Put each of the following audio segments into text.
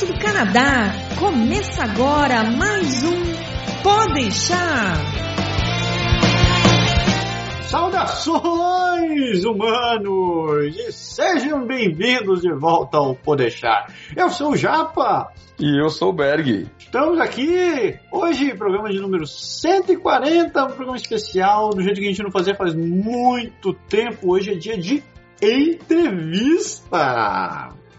direto do Canadá. Começa agora mais um Pode deixar. Saudações, humanos! E sejam bem-vindos de volta ao Podeixar. Eu sou o Japa. E eu sou o Berg. Estamos aqui hoje, programa de número 140, um programa especial, do jeito que a gente não fazia faz muito tempo. Hoje é dia de entrevista.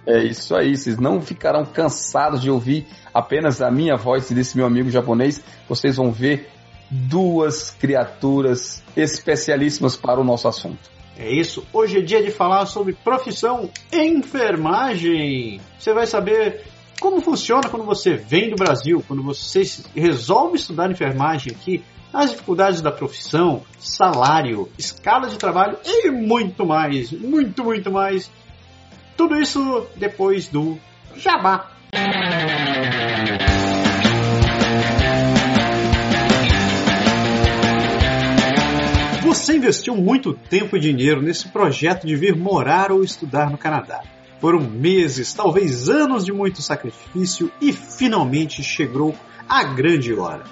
É isso aí, vocês não ficarão cansados de ouvir apenas a minha voz e desse meu amigo japonês. Vocês vão ver duas criaturas especialíssimas para o nosso assunto. É isso, hoje é dia de falar sobre profissão enfermagem. Você vai saber como funciona quando você vem do Brasil, quando você resolve estudar enfermagem aqui, as dificuldades da profissão, salário, escala de trabalho e muito mais, muito, muito mais. Tudo isso depois do Jabá. Você investiu muito tempo e dinheiro nesse projeto de vir morar ou estudar no Canadá. Foram meses, talvez anos de muito sacrifício e finalmente chegou a grande hora.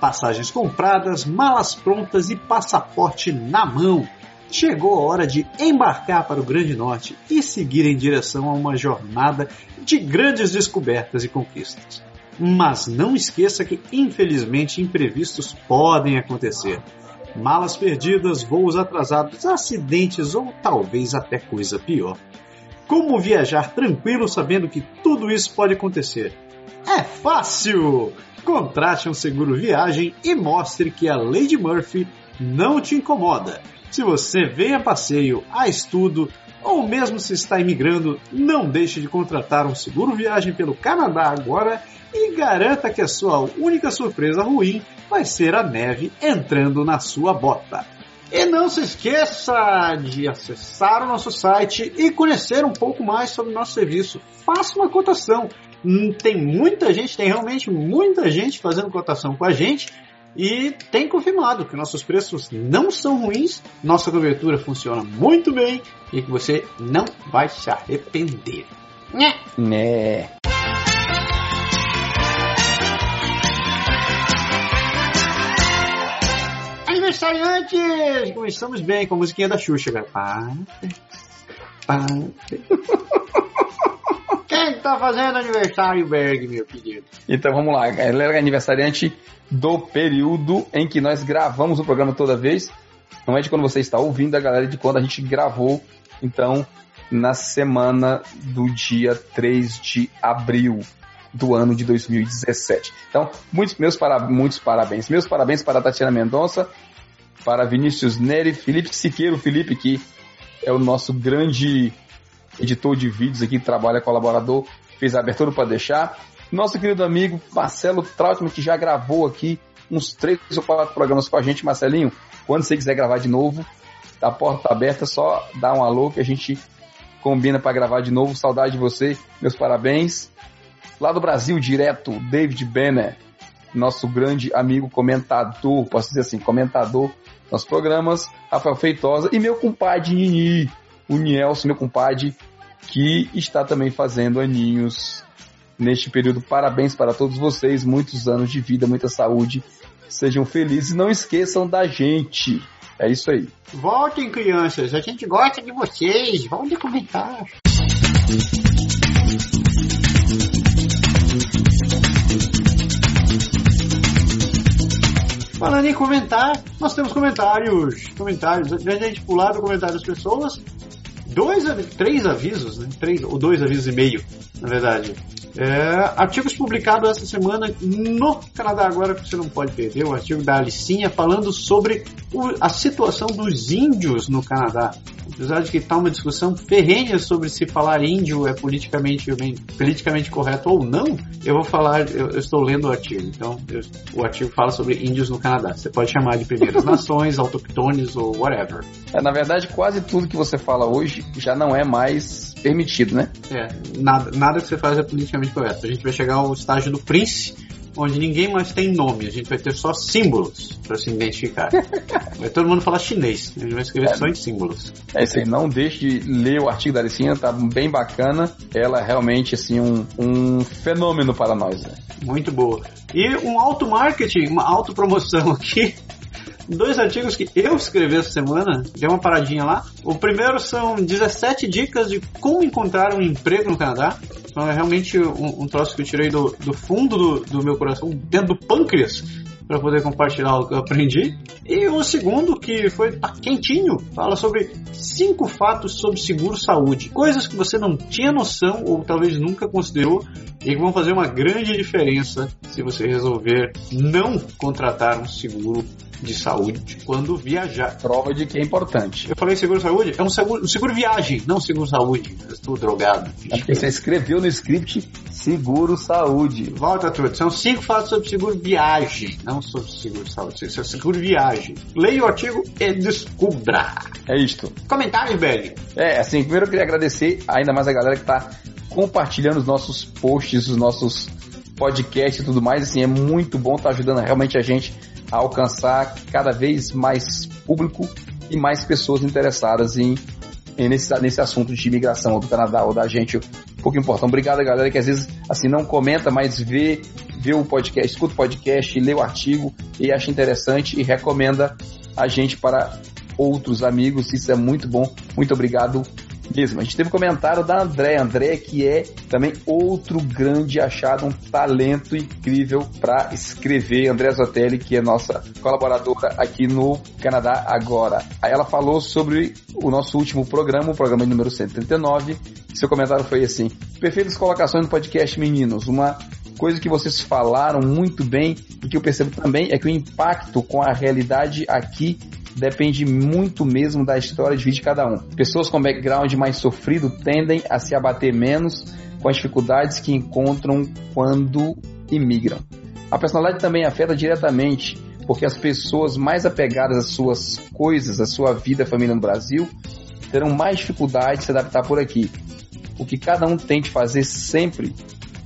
Passagens compradas, malas prontas e passaporte na mão chegou a hora de embarcar para o Grande Norte e seguir em direção a uma jornada de grandes descobertas e conquistas. Mas não esqueça que, infelizmente, imprevistos podem acontecer. Malas perdidas, voos atrasados, acidentes ou talvez até coisa pior. Como viajar tranquilo sabendo que tudo isso pode acontecer? É fácil! Contrate um seguro viagem e mostre que a Lady Murphy não te incomoda. Se você vem a passeio, a estudo ou mesmo se está imigrando, não deixe de contratar um seguro viagem pelo Canadá agora e garanta que a sua única surpresa ruim vai ser a neve entrando na sua bota. E não se esqueça de acessar o nosso site e conhecer um pouco mais sobre o nosso serviço. Faça uma cotação. Hum, tem muita gente, tem realmente muita gente fazendo cotação com a gente e tem confirmado que nossos preços não são ruins, nossa cobertura funciona muito bem e que você não vai se arrepender. Né? Né. Aniversariantes! Começamos bem com a musiquinha da Xuxa, cara. Quem tá fazendo aniversário, Berg, meu querido? Então vamos lá, é aniversariante do período em que nós gravamos o programa toda vez. Não é de quando você está ouvindo, a galera de quando a gente gravou. Então, na semana do dia 3 de abril do ano de 2017. Então, muitos meus muitos parabéns. Meus parabéns para Tatiana Mendonça, para Vinícius Neri, Felipe Siqueiro, Felipe que é o nosso grande editor de vídeos aqui, trabalha colaborador, fez a abertura para deixar. Nosso querido amigo Marcelo Trautmann, que já gravou aqui uns três ou quatro programas com a gente, Marcelinho. Quando você quiser gravar de novo, a porta tá aberta, só dá um alô que a gente combina para gravar de novo. Saudade de você, meus parabéns. Lá do Brasil, direto, David Benner, nosso grande amigo comentador, posso dizer assim, comentador dos programas, Rafael Feitosa e meu compadre Nini, o Nielson, meu compadre, que está também fazendo aninhos neste período. Parabéns para todos vocês, muitos anos de vida, muita saúde. Sejam felizes e não esqueçam da gente. É isso aí. Voltem, crianças. A gente gosta de vocês. Vão comentar. Falando em comentar, nós temos comentários. Comentários. Antes a gente pular do comentário das pessoas, dois, três avisos, né? Três, ou dois avisos e meio, na verdade. É, artigos publicados essa semana no Canadá Agora, que você não pode perder, o artigo da Alicinha falando sobre o, a situação dos índios no Canadá. Apesar de que está uma discussão ferrenha sobre se falar índio é politicamente, politicamente correto ou não, eu vou falar, eu, eu estou lendo o artigo. Então, eu, o artigo fala sobre índios no Canadá. Você pode chamar de primeiras nações, autoctones ou whatever. É, na verdade, quase tudo que você fala hoje já não é mais permitido, né? É, nada, nada que você faz é politicamente correto. A gente vai chegar ao estágio do Prince, onde ninguém mais tem nome, a gente vai ter só símbolos para se identificar. vai todo mundo falar chinês, a gente vai escrever é. só em símbolos. É isso aí, não deixe de ler o artigo da Alicinha, tá bem bacana. Ela é realmente assim um, um fenômeno para nós. Né? Muito boa. E um auto marketing, uma autopromoção aqui dois artigos que eu escrevi essa semana, dei uma paradinha lá. O primeiro são 17 dicas de como encontrar um emprego no Canadá. Então é realmente um, um troço que eu tirei do, do fundo do, do meu coração, dentro do pâncreas, para poder compartilhar o que eu aprendi. E o segundo, que foi tá quentinho, fala sobre cinco fatos sobre seguro saúde. Coisas que você não tinha noção ou talvez nunca considerou e que vão fazer uma grande diferença se você resolver não contratar um seguro de saúde quando viajar. Prova de que é importante. Eu falei seguro saúde? É um seguro, um seguro viagem, não seguro saúde. Eu estou drogado. É porque você escreveu no script seguro saúde. Volta tudo. São cinco fatos sobre seguro viagem, não sobre seguro saúde. Isso é seguro viagem. Leia o artigo e descubra. É isto. Comentários, Belly. É, assim, primeiro eu queria agradecer ainda mais a galera que está compartilhando os nossos posts, os nossos podcasts e tudo mais. Assim, é muito bom, tá ajudando realmente a gente a alcançar cada vez mais público e mais pessoas interessadas em, em nesse, nesse assunto de imigração do Canadá ou da gente. Pouco importante. Obrigado, galera, que às vezes assim não comenta, mas vê, vê o podcast, escuta o podcast, lê o artigo e acha interessante e recomenda a gente para outros amigos. Isso é muito bom. Muito obrigado mesmo. A gente teve um comentário da André. André, que é também outro grande achado, um talento incrível para escrever. André Zotelli, que é nossa colaboradora aqui no Canadá Agora. Aí ela falou sobre o nosso último programa, o programa número 139. Seu comentário foi assim: perfeitas colocações no podcast, meninos. Uma coisa que vocês falaram muito bem e que eu percebo também é que o impacto com a realidade aqui depende muito mesmo da história de vida de cada um. Pessoas com background mais sofrido tendem a se abater menos com as dificuldades que encontram quando imigram. A personalidade também afeta diretamente, porque as pessoas mais apegadas às suas coisas, à sua vida, à família no Brasil, terão mais dificuldade de se adaptar por aqui. O que cada um tem de fazer sempre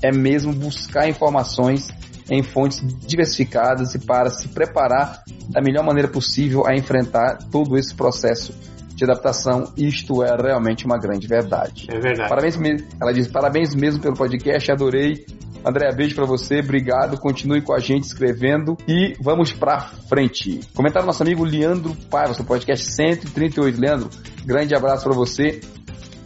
é mesmo buscar informações em fontes diversificadas e para se preparar da melhor maneira possível a enfrentar todo esse processo de adaptação. Isto é realmente uma grande verdade. É verdade. Parabéns mesmo. Ela diz parabéns mesmo pelo podcast, adorei. André, beijo para você, obrigado. Continue com a gente escrevendo e vamos para frente. Comentário nosso amigo Leandro Paiva, seu podcast 138. Leandro, grande abraço para você.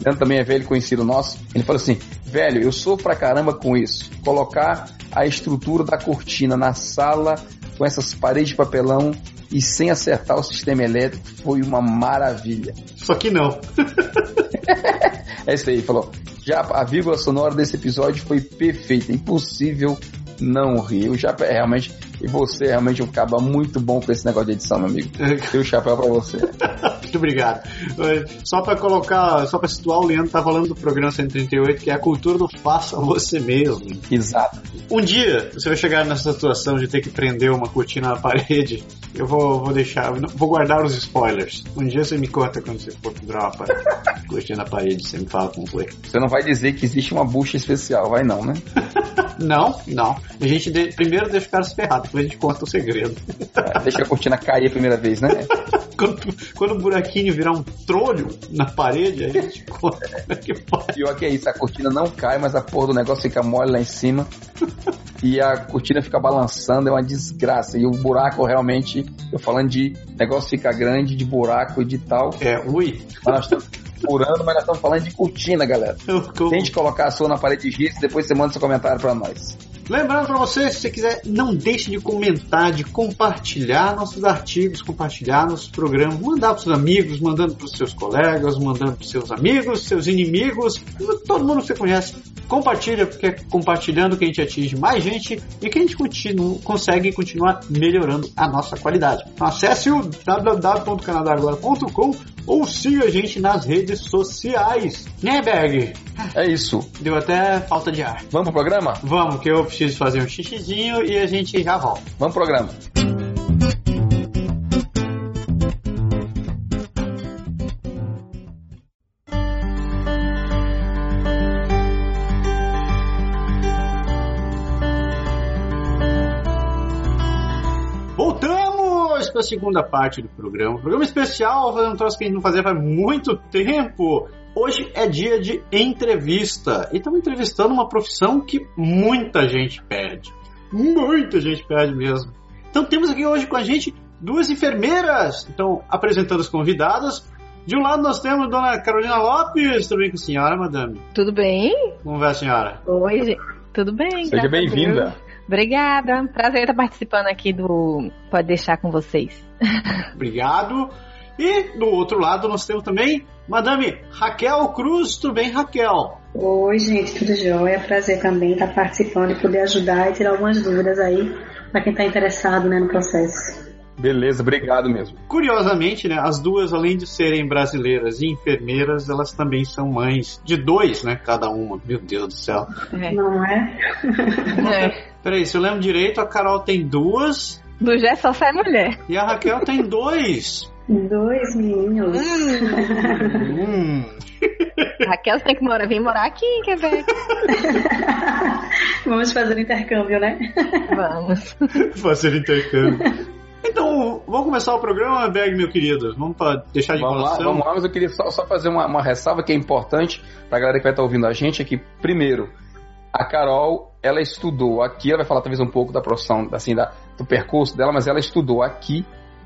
Leandro também é velho conhecido nosso. Ele falou assim: velho, eu sou pra caramba com isso. Colocar a estrutura da cortina na sala com essas paredes de papelão e sem acertar o sistema elétrico foi uma maravilha. Só que não. é isso aí, falou. Já a vírgula sonora desse episódio foi perfeita, impossível não rir. Eu já realmente e você realmente acaba muito bom com esse negócio de edição, meu amigo. Teu chapéu pra você. muito obrigado. Só para colocar, só para situar, o Leandro tá falando do programa 138, que é a cultura do faça você mesmo. Exato. Um dia você vai chegar nessa situação de ter que prender uma cortina na parede. Eu vou, vou deixar, vou guardar os spoilers. Um dia você me conta quando você for pendurar uma cortina na parede, você me fala como foi. Você não vai dizer que existe uma bucha especial, vai não, né? não, não. A gente de, primeiro deixa o cara se ferrar, depois a gente conta o segredo. É, deixa a cortina cair a primeira vez, né? quando, quando o virar um trolho na parede, aí a gente conta que. Pior que é isso, a cortina não cai, mas a porra do negócio fica mole lá em cima. e a cortina fica balançando, é uma desgraça. E o buraco realmente, eu falando de negócio fica grande, de buraco e de tal. É, ui. Mas nós estamos furando, mas nós estamos falando de cortina, galera. Tente colocar a sua na parede de giz, depois você manda seu comentário para nós. Lembrando para você, se você quiser, não deixe de comentar, de compartilhar nossos artigos, compartilhar nossos programas, mandar para os amigos, mandando para os seus colegas, mandando para seus amigos, seus inimigos, todo mundo que você conhece. Compartilha, porque é compartilhando que a gente atinge mais gente e que a gente continua, consegue continuar melhorando a nossa qualidade. Então, acesse o www.canadagora.com ou siga a gente nas redes sociais. Né, Berg? É isso. Deu até falta de ar. Vamos pro programa? Vamos, que eu preciso fazer um xixizinho e a gente já volta. Vamos pro programa. para a segunda parte do programa. Programa especial, um troço que a gente não fazia faz muito tempo. Hoje é dia de entrevista e estamos entrevistando uma profissão que muita gente perde. Muita gente perde mesmo. Então temos aqui hoje com a gente duas enfermeiras. Então, apresentando as convidadas. De um lado nós temos a dona Carolina Lopes, tudo bem com a senhora, madame? Tudo bem? Como vai a senhora? Oi, gente. Tudo bem? Seja bem-vinda. Obrigada. Prazer estar participando aqui do Pode Deixar com vocês. Obrigado. E do outro lado nós temos também Madame Raquel Cruz. Tudo bem, Raquel? Oi, gente, tudo jóia? Prazer também estar participando e poder ajudar e tirar algumas dúvidas aí para quem está interessado né, no processo. Beleza, obrigado mesmo. Curiosamente, né, as duas, além de serem brasileiras e enfermeiras, elas também são mães de dois, né, cada uma. Meu Deus do céu. É. Não é? é. Peraí, se eu lembro direito, a Carol tem duas. Do Jé só sai mulher. E a Raquel tem dois. Dois meninos. Hum. Raquel, você tem que morar, vir morar aqui, quer ver? Vamos fazer intercâmbio, né? Vamos. Fazer intercâmbio. Então, vamos começar o programa, Berg, meu querido. Vamos pra deixar de Vamos lá, vamos lá, mas eu queria só, só fazer uma, uma ressalva que é importante pra galera que vai estar ouvindo a gente aqui. Primeiro, a Carol, ela estudou aqui, ela vai falar talvez um pouco da profissão, assim, da, do percurso dela, mas ela estudou aqui,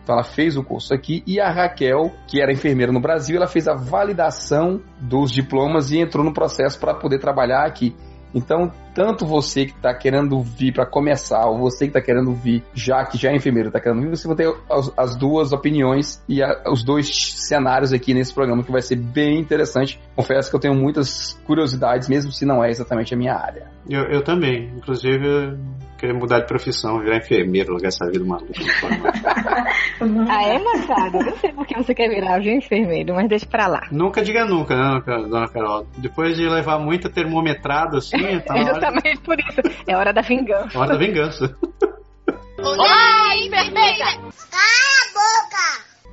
então ela fez o curso aqui, e a Raquel, que era enfermeira no Brasil, ela fez a validação dos diplomas e entrou no processo para poder trabalhar aqui. Então, tanto você que está querendo vir para começar, ou você que está querendo vir já que já é enfermeiro, está querendo vir, você vai ter as, as duas opiniões e a, os dois cenários aqui nesse programa que vai ser bem interessante. Confesso que eu tenho muitas curiosidades, mesmo se não é exatamente a minha área. Eu, eu também. Inclusive, eu queria mudar de profissão, virar enfermeiro, largar essa vida maluca. Ah, é, Machado? Eu sei porque você quer virar um enfermeiro, mas deixa pra lá. nunca diga nunca, né, dona Carol? Depois de levar muita termometrada assim, tá na hora, justamente por isso. É hora da vingança. hora da vingança. Olá, enfermeira!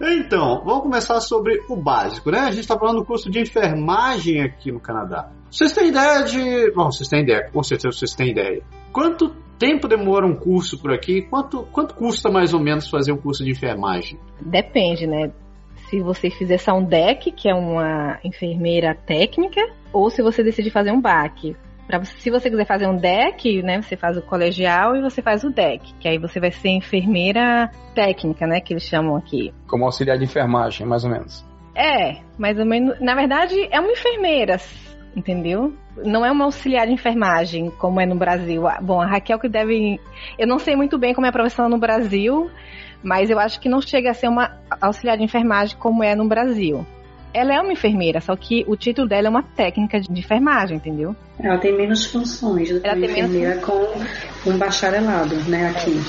Então, vamos começar sobre o básico, né? A gente está falando do curso de enfermagem aqui no Canadá. Vocês têm ideia de. Bom, vocês têm ideia, com certeza vocês têm ideia. Quanto tempo demora um curso por aqui? Quanto, quanto custa mais ou menos fazer um curso de enfermagem? Depende, né? Se você fizer só um DEC, que é uma enfermeira técnica, ou se você decidir fazer um BAC. Pra, se você quiser fazer um DEC, né, você faz o colegial e você faz o DEC, que aí você vai ser enfermeira técnica, né, que eles chamam aqui. Como auxiliar de enfermagem, mais ou menos. É, mais ou menos. Na verdade, é uma enfermeira, entendeu? Não é uma auxiliar de enfermagem, como é no Brasil. Ah, Bom, a Raquel que deve. Eu não sei muito bem como é a profissão no Brasil, mas eu acho que não chega a ser uma auxiliar de enfermagem como é no Brasil. Ela é uma enfermeira, só que o título dela é uma técnica de enfermagem, entendeu? Ela tem menos funções do que Ela uma tem menos enfermeira com um bacharelado, né, aqui.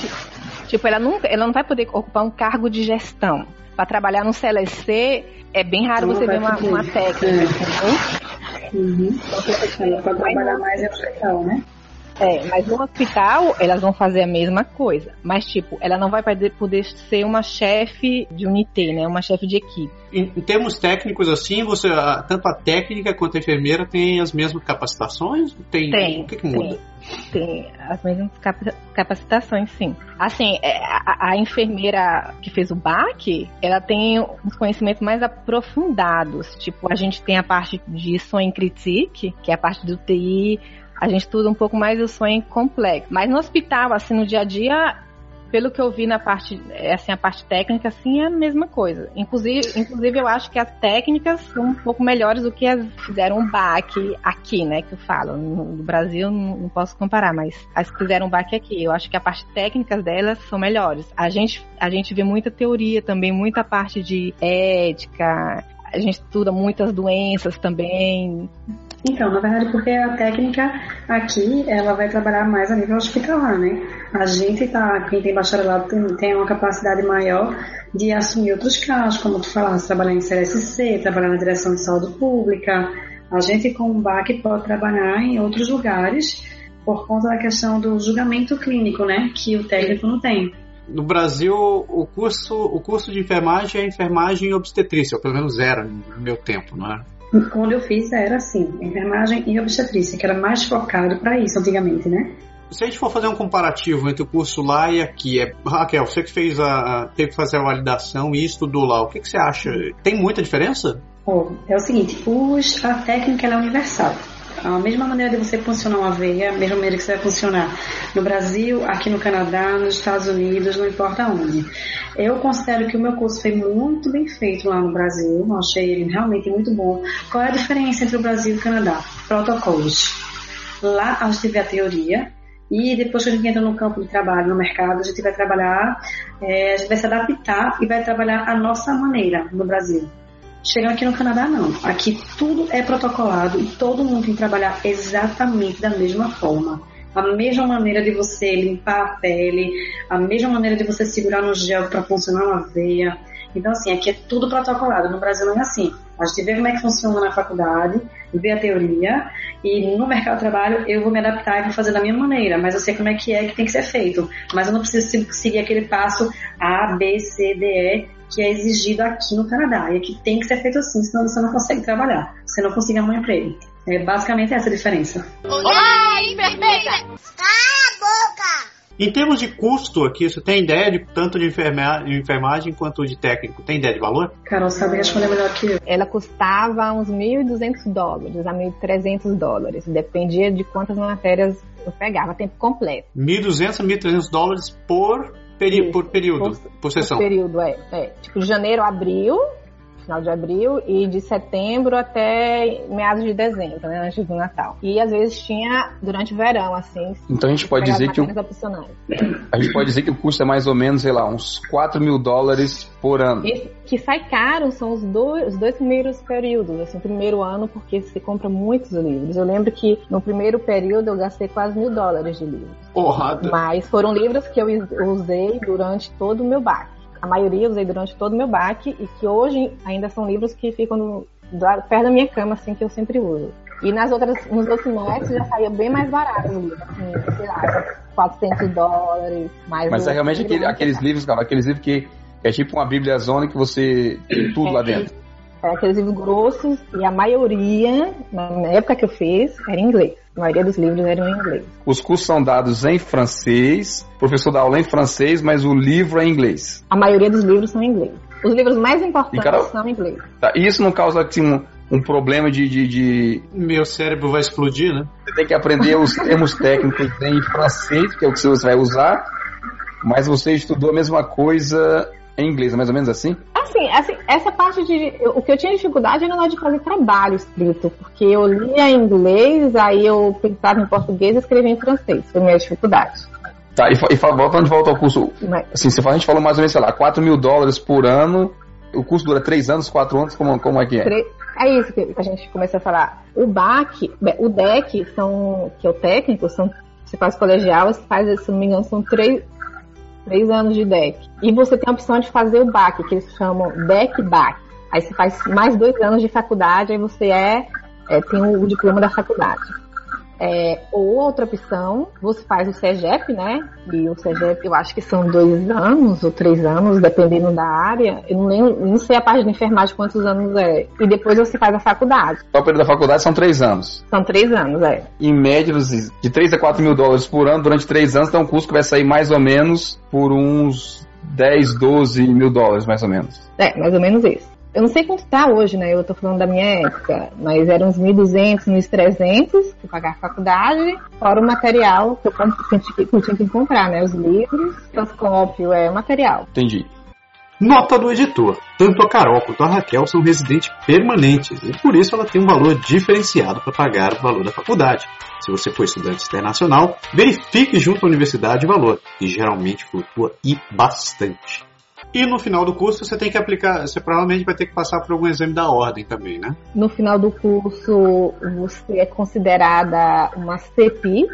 Tipo, ela nunca, ela não vai poder ocupar um cargo de gestão. Para trabalhar no CLC, é bem raro Não você ver uma, uma técnica, É. entendeu? Uhum. Ela pode trabalhar mais em hospital, né? É, mas no hospital elas vão fazer a mesma coisa. Mas, tipo, ela não vai poder, ser uma chefe de unité, né? Uma chefe de equipe. Em, em termos técnicos, assim, você tanto a técnica quanto a enfermeira tem as mesmas capacitações? Tem. Tem, O que, que muda? Tem as mesmas capa- capacitações, sim. Assim, é, a, a enfermeira que fez o BAC, ela tem uns conhecimentos mais aprofundados. Tipo, a gente tem a parte de sonho critique, que é a parte do TI. A gente estuda um pouco mais o sonho complexo. Mas no hospital, assim, no dia a dia, pelo que eu vi na parte, é, assim, a parte técnica, assim, é a mesma coisa. Inclusive, inclusive eu acho que as técnicas são um pouco melhores do que as que fizeram um BAC aqui, né, que eu falo. No, Brasil não, posso comparar, mas as que fizeram um BAC aqui, eu acho que a parte técnica delas são melhores. A gente, a gente vê muita teoria também, muita parte de ética, a gente estuda muitas doenças também. Então, na verdade, porque a técnica aqui, ela vai trabalhar mais a nível hospitalar, né? A gente tá, quem tem bacharelado tem, tem uma capacidade maior de assumir outros casos, como tu falaste, trabalhar em CSC, trabalhar na direção de saúde pública. A gente com o BAC pode trabalhar em outros lugares por conta da questão do julgamento clínico, né? Que o técnico não tem. No Brasil, o curso, o curso de enfermagem é enfermagem obstetrícia, ou pelo menos era no meu tempo, não é? Quando eu fiz era assim, enfermagem e obstetrícia, que era mais focado para isso antigamente, né? Se a gente for fazer um comparativo entre o curso lá e aqui, é, Raquel, você que fez a, teve que fazer a validação e estudou lá, o que, que você acha? Tem muita diferença? Oh, é o seguinte, os, a técnica é universal. A mesma maneira de você funcionar uma veia, a mesma maneira que você vai funcionar no Brasil, aqui no Canadá, nos Estados Unidos, não importa onde. Eu considero que o meu curso foi muito bem feito lá no Brasil, eu achei ele realmente muito bom. Qual é a diferença entre o Brasil e o Canadá? Protocolos. Lá a gente vê a teoria, e depois que a gente entra no campo de trabalho, no mercado, a gente vai trabalhar, é, a gente vai se adaptar e vai trabalhar a nossa maneira no Brasil. Chegando aqui no Canadá, não. Aqui tudo é protocolado e todo mundo tem que trabalhar exatamente da mesma forma. A mesma maneira de você limpar a pele, a mesma maneira de você segurar no gel para funcionar uma veia. Então, assim, aqui é tudo protocolado. No Brasil não é assim. A gente vê como é que funciona na faculdade, vê a teoria, e no mercado de trabalho eu vou me adaptar e vou fazer da minha maneira, mas eu sei como é que é que tem que ser feito. Mas eu não preciso seguir aquele passo A, B, C, D, E que é exigido aqui no Canadá. E que tem que ser feito assim, senão você não consegue trabalhar. Você não consegue arrumar um emprego. É basicamente essa a diferença. Olá, enfermeira! Cala a boca! Em termos de custo aqui, você tem ideia de tanto de enfermagem quanto de técnico? Tem ideia de valor? Carol sabe responder melhor que eu. Ela custava uns 1.200 dólares a 1.300 dólares. Dependia de quantas matérias eu pegava, tempo completo. 1.200 a 1.300 dólares por Peri por período, por, por sessão. Por período, é, é. Tipo, janeiro abril, final de abril, e de setembro até meados de dezembro, né, antes do Natal. E às vezes tinha durante o verão, assim. Então a gente pode dizer que o, a gente pode dizer que o custo é mais ou menos, sei lá, uns 4 mil dólares por ano. Esse que sai caro são os dois, os dois primeiros períodos, assim, o primeiro ano, porque você compra muitos livros. Eu lembro que no primeiro período eu gastei quase mil dólares de livros. Porrada. Mas foram livros que eu usei durante todo o meu baque a maioria usei durante todo o meu baque e que hoje ainda são livros que ficam no, perto da minha cama, assim, que eu sempre uso. E nas outras, nos outros semestres já saía bem mais barato o livro, assim, sei lá, 400 dólares. Mais Mas é realmente aquele, aqueles livros, cara, aqueles livros que é tipo uma bíblia zona que você tem tudo é, lá dentro. É aqueles livros grossos e a maioria, na época que eu fiz, era em inglês. A maioria dos livros eram em inglês. Os cursos são dados em francês, o professor dá aula em francês, mas o livro é em inglês. A maioria dos livros são em inglês. Os livros mais importantes cara, são em inglês. Tá, e isso não causa assim, um, um problema de, de, de, Meu cérebro vai explodir, né? Você tem que aprender os termos técnicos em francês, que é o que você vai usar, mas você estudou a mesma coisa em inglês, é mais ou menos assim? Assim, assim, essa parte de. O que eu tinha dificuldade era na hora de fazer trabalho escrito, porque eu lia em inglês, aí eu pensava em português e escrevia em francês. Foi minha dificuldade. Tá, e, e voltando de volta ao curso. Mas, assim, você fala, a gente falou mais ou menos, sei lá, 4 mil dólares por ano. O curso dura 3 anos, 4 anos, como, como é que é? É isso que a gente começa a falar. O BAC, o DEC, são, que é o técnico, são, você faz colegial, você faz, se não me engano, são três, três anos de deck. E você tem a opção de fazer o BAC, que eles chamam deck BAC. Aí você faz mais dois anos de faculdade, aí você é, é tem o diploma da faculdade. É, ou outra opção, você faz o CEGEP, né? E o CEGEP eu acho que são dois anos ou três anos, dependendo da área. Eu não, lembro, não sei a parte de enfermagem quantos anos é. E depois você faz a faculdade. O período da faculdade são três anos. São três anos, é. Em média, de 3 a 4 mil dólares por ano durante três anos, então um custo que vai sair mais ou menos por uns 10, 12 mil dólares, mais ou menos. É, mais ou menos isso. Eu não sei quanto tá hoje, né? Eu tô falando da minha época, mas eram uns 1.200, 1.300 que pagar a faculdade, fora o material que eu, tinha que comprar, né? Os livros, transcópio, é material. Entendi. Nota do editor. Tanto a Carol quanto a Raquel são residentes permanentes e por isso ela tem um valor diferenciado para pagar o valor da faculdade. Se você for estudante internacional, verifique junto à universidade o valor, que geralmente flutua e bastante. E no final do curso você tem que aplicar, você provavelmente vai ter que passar por algum exame da ordem também, né? No final do curso você é considerada uma CPI,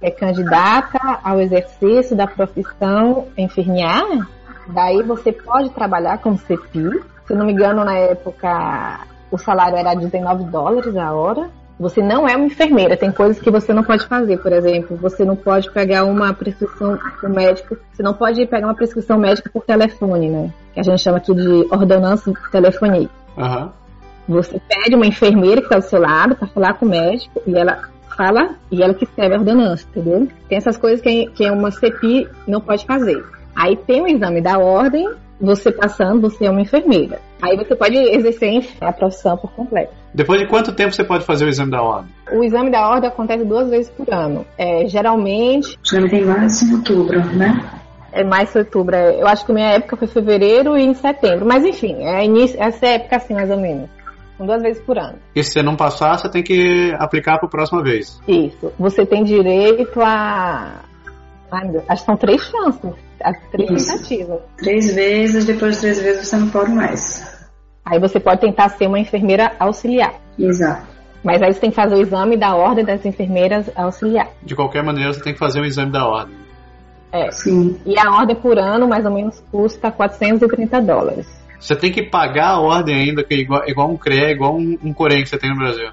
é candidata ao exercício da profissão enfermeira. Daí você pode trabalhar como CPI. Se não me engano, na época o salário era 19 dólares a hora. Você não é uma enfermeira, tem coisas que você não pode fazer. Por exemplo, você não pode pegar uma prescrição do médico, você não pode pegar uma prescrição médica por telefone, né? Que a gente chama aqui de ordenança telefonia. Uhum. Você pede uma enfermeira que está do seu lado para falar com o médico e ela fala e ela que escreve a ordenança, entendeu? Tem essas coisas que, que uma CPI não pode fazer. Aí tem o exame da ordem, você passando, você é uma enfermeira. Aí você pode exercer a profissão por completo. Depois de quanto tempo você pode fazer o exame da ordem? O exame da ordem acontece duas vezes por ano. É, geralmente. Geralmente em março e outubro, né? É mais outubro. É, eu acho que a minha época foi fevereiro e em setembro. Mas enfim, é início, essa é época assim, mais ou menos. Duas vezes por ano. E se você não passar, você tem que aplicar para a próxima vez. Isso. Você tem direito a. Ai, Deus, acho que são três chances. Três Isso. tentativas. Três vezes, depois de três vezes você não pode mais. Aí você pode tentar ser uma enfermeira auxiliar. Exato. Mas aí você tem que fazer o exame da ordem das enfermeiras auxiliar. De qualquer maneira, você tem que fazer o exame da ordem. É. Sim. E a ordem por ano, mais ou menos, custa 430 dólares. Você tem que pagar a ordem ainda, que é igual, igual um CRE, igual um, um Corém que você tem no Brasil.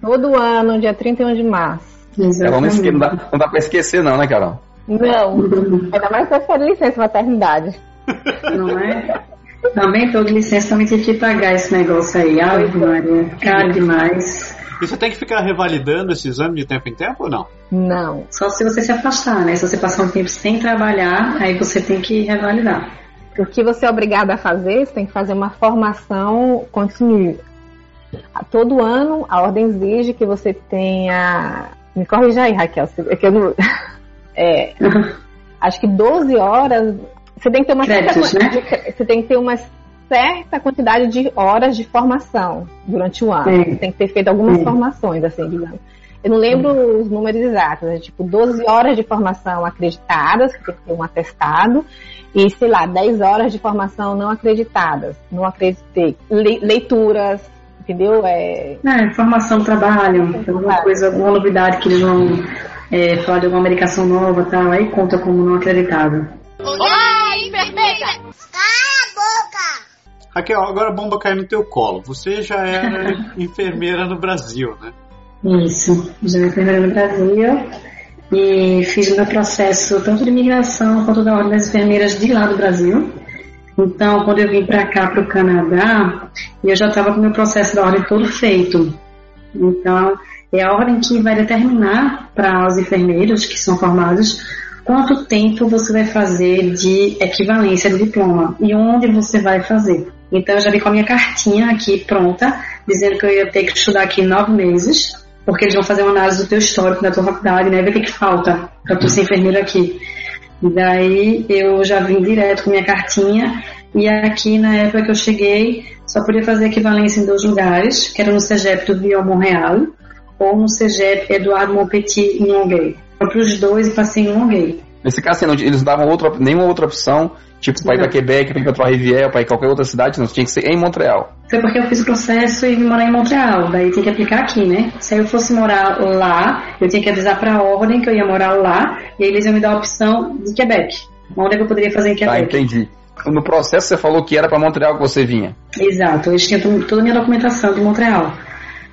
Todo ano, dia 31 de março. Exatamente. É, não, dá, não dá pra esquecer não, né, Carol? Não. Ainda mais se for licença maternidade. Não é? Também tô de licença, também tive que pagar esse negócio aí. Ave é. Maria, caro demais. E você tem que ficar revalidando esse exame de tempo em tempo ou não? Não. Só se você se afastar, né? Se você passar um tempo sem trabalhar, aí você tem que revalidar. O que você é obrigado a fazer, você tem que fazer uma formação contínua. Todo ano, a ordem exige que você tenha. Me corrija aí, Raquel, é que eu não. É, acho que 12 horas. Você tem que ter uma Créditos, certa, né? você tem que ter uma certa quantidade de horas de formação durante o ano. Sim. Você tem que ter feito algumas Sim. formações, assim, digamos. Eu não lembro Sim. os números exatos, é tipo 12 horas de formação acreditadas, que tem que ter um atestado, e sei lá, 10 horas de formação não acreditadas. Não acreditei. Le leituras, entendeu? É, é formação, trabalho, alguma coisa, alguma novidade que eles vão é, falar de alguma medicação nova tal, aí conta como não acreditado. Oi, enfermeira! Cala a boca! Raquel, agora a bomba caiu no teu colo. Você já era enfermeira no Brasil, né? Isso, já era enfermeira no Brasil e fiz o meu processo tanto de imigração quanto da ordem das enfermeiras de lá do Brasil. Então, quando eu vim para cá, para o Canadá, eu já estava com o meu processo da ordem todo feito. Então, é a ordem que vai determinar para os enfermeiros que são formados quanto tempo você vai fazer de equivalência do diploma e onde você vai fazer. Então eu já vi com a minha cartinha aqui pronta, dizendo que eu ia ter que estudar aqui nove meses, porque eles vão fazer uma análise do teu histórico da tua faculdade, né? Ver o que, que falta para tu ser enfermeiro aqui. E daí eu já vim direto com minha cartinha e aqui na época que eu cheguei só podia fazer equivalência em dois lugares, que era no CEGEP do Viol Montreal ou no CEGEP Eduardo Montpetit em Longueuil. Para os dois e passei em Longueuil. Nesse caso, assim, eles não davam outra, nenhuma outra opção, tipo para ir para Quebec, para ir para Trois-Rivières, para ir qualquer outra cidade, não, tinha que ser em Montreal. Foi porque eu fiz o processo e vim morar em Montreal, daí tem que aplicar aqui, né? Se eu fosse morar lá, eu tinha que avisar para a ordem que eu ia morar lá, e aí eles iam me dar a opção de Quebec. Onde é que eu poderia fazer em Quebec? Ah, entendi. No processo você falou que era para Montreal que você vinha. Exato, eles tinham toda a minha documentação de Montreal.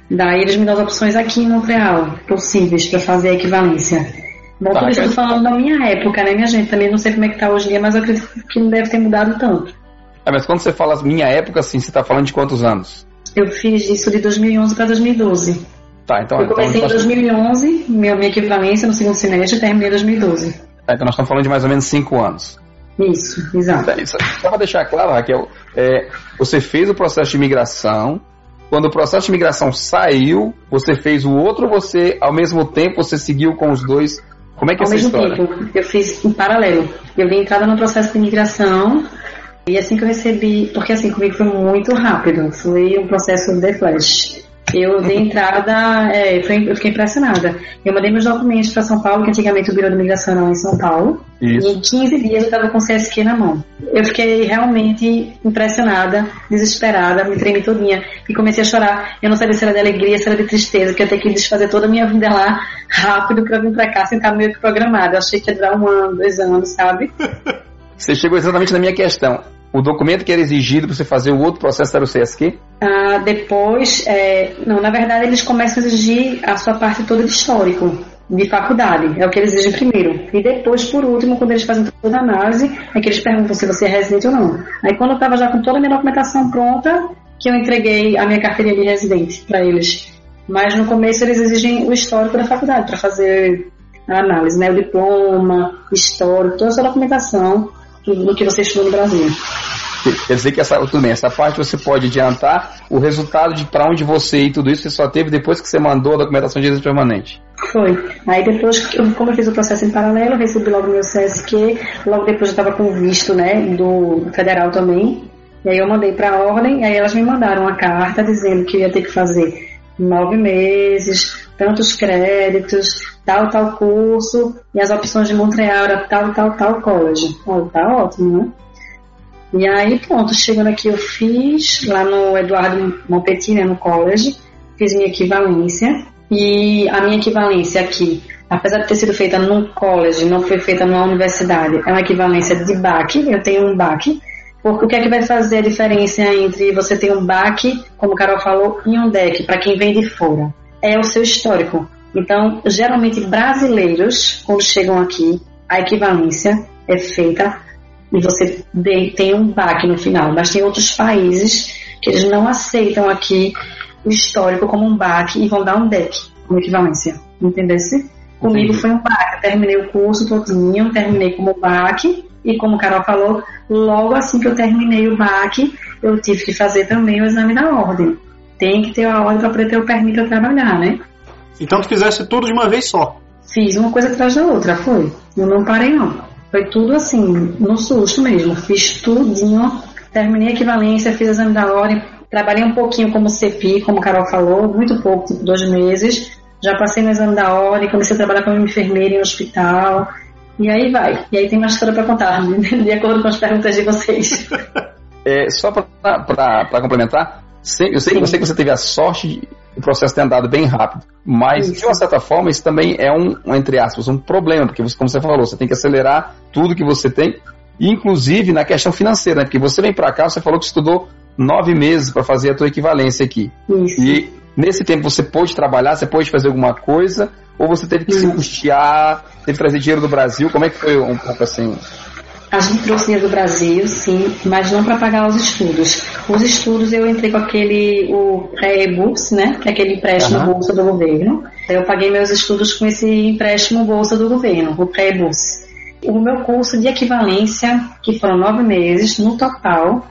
Daí eles me dão as opções aqui em Montreal, possíveis para fazer a equivalência. Bom, tá, tudo isso eu tô falando da minha época, né, minha gente? Também não sei como é que tá hoje em dia, mas eu acredito que não deve ter mudado tanto. É, mas quando você fala minha época, assim, você tá falando de quantos anos? Eu fiz isso de 2011 para 2012. Tá, então... Eu então comecei então, em 2011, minha, minha equivalência no segundo semestre, e terminei em 2012. Tá, então nós estamos falando de mais ou menos 5 anos. Isso, exato. É, só para deixar claro, Raquel, é, você fez o processo de imigração, quando o processo de imigração saiu, você fez o outro, você, ao mesmo tempo, você seguiu com os dois. Como é que é essa mesmo história? Tempo, eu fiz em paralelo. Eu dei entrada no processo de imigração e assim que eu recebi, porque assim, comigo foi muito rápido, foi um processo de flash. Eu dei entrada, é, eu fiquei impressionada. Eu mandei meus documentos para São Paulo, que antigamente o Biro de Imigração era em São Paulo. Isso. E em 15 dias eu estava com o CSQ na mão. Eu fiquei realmente impressionada, desesperada, me tremi todinha e comecei a chorar. Eu não sabia se era de alegria, se era de tristeza, que eu ter que desfazer toda a minha vida lá rápido para vir para cá sem estar meio que programada. Eu achei que ia durar um ano, dois anos, sabe? Você chegou exatamente na minha questão. O documento que era exigido para você fazer o outro processo era o CSQ? Ah, depois, é, não, na verdade eles começam a exigir a sua parte toda de histórico, de faculdade, é o que eles exigem primeiro. E depois, por último, quando eles fazem toda a análise, é que eles perguntam se você é residente ou não. Aí quando eu estava já com toda a minha documentação pronta, que eu entreguei a minha carteirinha de residente para eles. Mas no começo eles exigem o histórico da faculdade para fazer a análise, né? O diploma, histórico, toda essa documentação do que você estuda no Brasil. Quer dizer que essa, tudo bem, essa parte você pode adiantar o resultado de para onde você e tudo isso você só teve depois que você mandou a documentação de residência permanente. Foi. Aí depois, como eu fiz o processo em paralelo, eu recebi logo meu CSQ, logo depois eu estava com visto, né, do federal também. E aí eu mandei para a ordem, aí elas me mandaram uma carta dizendo que eu ia ter que fazer nove meses, tantos créditos, tal, tal curso, e as opções de Montreal era tal, tal, tal college. Oh, tá ótimo, né? E aí, pronto, chegando aqui eu fiz lá no Eduardo Monpetit, né, no college, fiz minha equivalência, e a minha equivalência aqui, apesar de ter sido feita num college, não foi feita numa universidade, é uma equivalência de BAC, eu tenho um BAC, porque o que é que vai fazer a diferença entre você ter um BAC, como o Carol falou, e um DEC, para quem vem de fora? É o seu histórico. Então, geralmente brasileiros, quando chegam aqui, a equivalência é feita e você tem um BAC no final, mas tem outros países que eles não aceitam aqui o histórico como um BAC e vão dar um DEC como equivalência. Entendesse? Comigo foi um BAC. Eu terminei o curso todinho, terminei como BAC e como o Carol falou, logo assim que eu terminei o BAC, eu tive que fazer também o exame da ordem. Tem que ter a ordem para poder ter o para trabalhar, né? Então tu fizesse tudo de uma vez só? Fiz uma coisa atrás da outra, foi. Eu não parei não. Foi tudo assim, no susto mesmo. Fiz tudinho, terminei a equivalência, fiz o exame da ordem, trabalhei um pouquinho como CPI, como a Carol falou, muito pouco, tipo dois meses. Já passei no exame da ordem, comecei a trabalhar como enfermeira em um hospital. E aí vai. E aí tem uma história para contar, de acordo com as perguntas de vocês. É, só para complementar, eu sei, eu sei que você teve a sorte de o processo ter andado bem rápido, mas de uma certa forma isso também é um, entre aspas, um problema, porque como você falou, você tem que acelerar tudo que você tem, inclusive na questão financeira, né? porque você vem para cá, você falou que estudou nove meses para fazer a tua equivalência aqui. Isso. E nesse tempo você pôde trabalhar, você pôde fazer alguma coisa, ou você teve que Isso. se custear, teve que trazer dinheiro do Brasil? Como é que foi um pouco assim? A gente trouxe dinheiro do Brasil, sim, mas não para pagar os estudos. Os estudos eu entrei com aquele, o pré-books, né? Que é aquele empréstimo uhum. bolsa do governo. Eu paguei meus estudos com esse empréstimo bolsa do governo, o pré-books. O meu curso de equivalência, que foram nove meses, no total,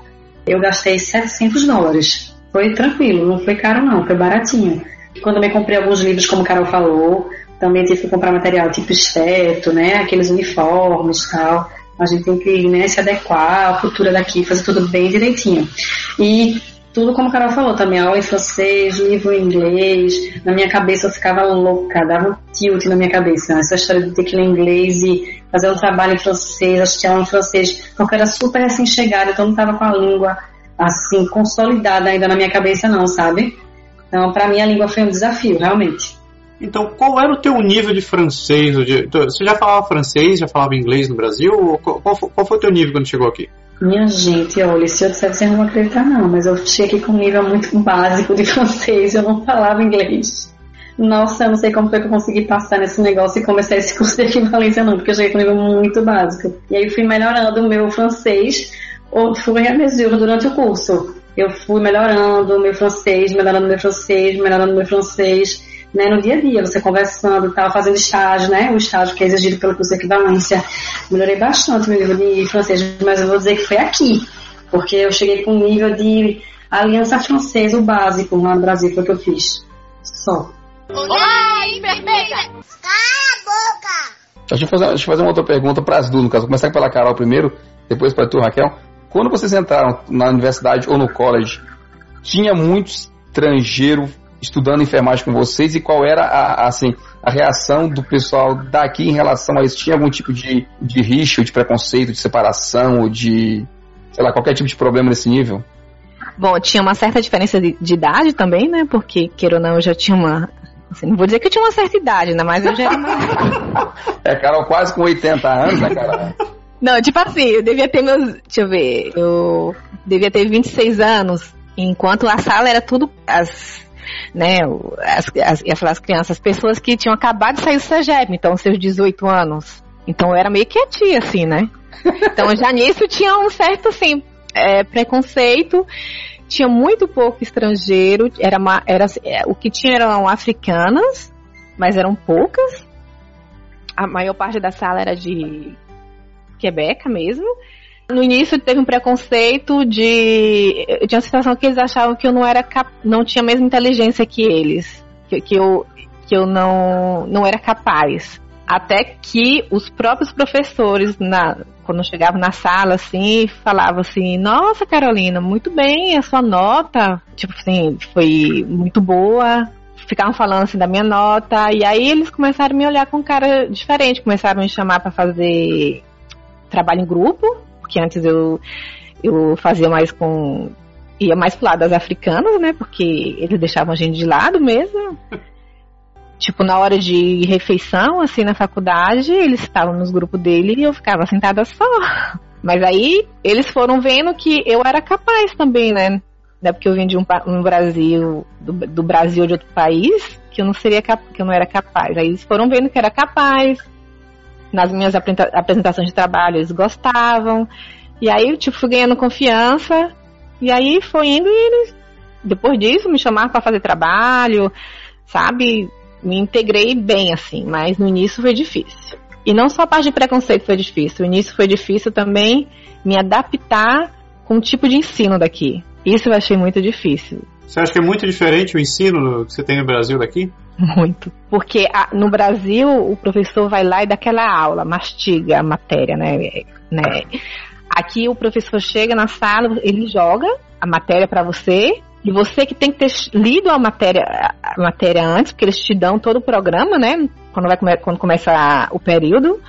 eu gastei 700 dólares. Foi tranquilo, não foi caro não, foi baratinho. Quando eu me comprei alguns livros, como o Carol falou, também tive que comprar material tipo esteto, né? Aqueles uniformes e tal. A gente tem que né, se adequar à cultura daqui, fazer tudo bem direitinho. E tudo como a Carol falou também, aula em francês, livro em inglês. Na minha cabeça eu ficava louca, dava um tilt na minha cabeça. Essa história de ter que ler inglês e fazer um trabalho em francês, assistir aula em francês, porque era super assim chegada, então não estava com a língua assim consolidada ainda na minha cabeça não, sabe? Então para mim a língua foi um desafio, realmente. Então, qual era o teu nível de francês? De, você já falava francês, já falava inglês no Brasil? Qual, qual, qual foi o teu nível quando chegou aqui? Minha gente, olha, se eu disser vocês não vão acreditar não, mas eu cheguei com um nível muito básico de francês, eu não falava inglês. Nossa, eu não sei como foi que eu consegui passar nesse negócio e começar esse curso de equivalência não, porque eu cheguei com um nível muito básico. E aí fui melhorando o meu francês, ou fui a mesura durante o curso. Eu fui melhorando o meu francês, melhorando o meu francês, melhorando meu francês né, no dia a dia, você conversando, estava fazendo estágio, né, o estágio que é exigido pelo curso de equivalência. Melhorei bastante meu nível de francês, mas eu vou dizer que foi aqui, porque eu cheguei com um nível de aliança francesa, o básico lá no Brasil, foi o que eu fiz. Só. Olá, enfermeira! Cala a boca! Deixa eu fazer, deixa eu fazer uma outra pergunta para as duas, no caso. Vou começar pela Carol primeiro, depois para tu, Raquel. Quando vocês entraram na universidade ou no college, tinha muitos estrangeiros estudando enfermagem com vocês e qual era a, assim, a reação do pessoal daqui em relação a isso? Tinha algum tipo de, de rixa, de preconceito, de separação, ou de, sei lá, qualquer tipo de problema nesse nível? Bom, tinha uma certa diferença de, de idade também, né? Porque, queira ou não, eu já tinha uma. Assim, não vou dizer que eu tinha uma certa idade, né? Mas eu já era é, Carol, quase com 80 anos, né, Carol? Não, tipo assim, eu devia ter meus. Deixa eu ver. Eu devia ter 26 anos. Enquanto a sala era tudo. As né, as, as, ia falar as crianças, as pessoas que tinham acabado de sair do CEGEP, então seus 18 anos. Então eu era meio quietinha, assim, né? Então já nisso tinha um certo, assim, é, preconceito. tinha muito pouco estrangeiro, era, uma, era é, o que tinha eram africanas, mas eram poucas. A maior parte da sala era de Quebec mesmo. No início teve um preconceito de. Eu tinha a sensação que eles achavam que eu não era cap... não tinha a mesma inteligência que eles. Que, que, eu, que eu não, não era capaz. Até que os próprios professores, na, quando chegavam na sala, assim, falavam assim, nossa Carolina, muito bem, a sua nota, tipo assim, foi muito boa. Ficavam falando assim da minha nota, e aí eles começaram a me olhar com cara diferente, começaram a me chamar para fazer trabalho em grupo, porque antes eu, eu fazia mais com. ia mais pro lado das africanas, né? Porque eles deixavam a gente de lado mesmo. tipo, na hora de refeição, assim, na faculdade, eles estavam nos grupos dele e eu ficava sentada só. Mas aí eles foram vendo que eu era capaz também, né? Não é porque eu vim de um, um Brasil, do, do, Brasil de outro país, que eu não seria que eu não era capaz. Aí eles foram vendo que era capaz, nas minhas apresentações de trabalho eles gostavam. E aí, tipo, fui ganhando confiança. E aí foi indo e eles, depois disso, me chamaram para fazer trabalho, sabe? Me integrei bem, assim, mas no início foi difícil. E não só a parte de preconceito foi difícil, o início foi difícil também me adaptar com o tipo de ensino daqui. Isso eu achei muito difícil. Você acha que é muito diferente o ensino que você tem no Brasil daqui? Muito. Porque a, no Brasil o professor vai lá e dá aquela aula, mastiga a matéria, né? né? Aqui o professor chega na sala, ele joga a matéria para você e você que tem que ter lido a matéria, a matéria antes, porque eles te dão todo o programa, né? Quando, vai, quando começa o período.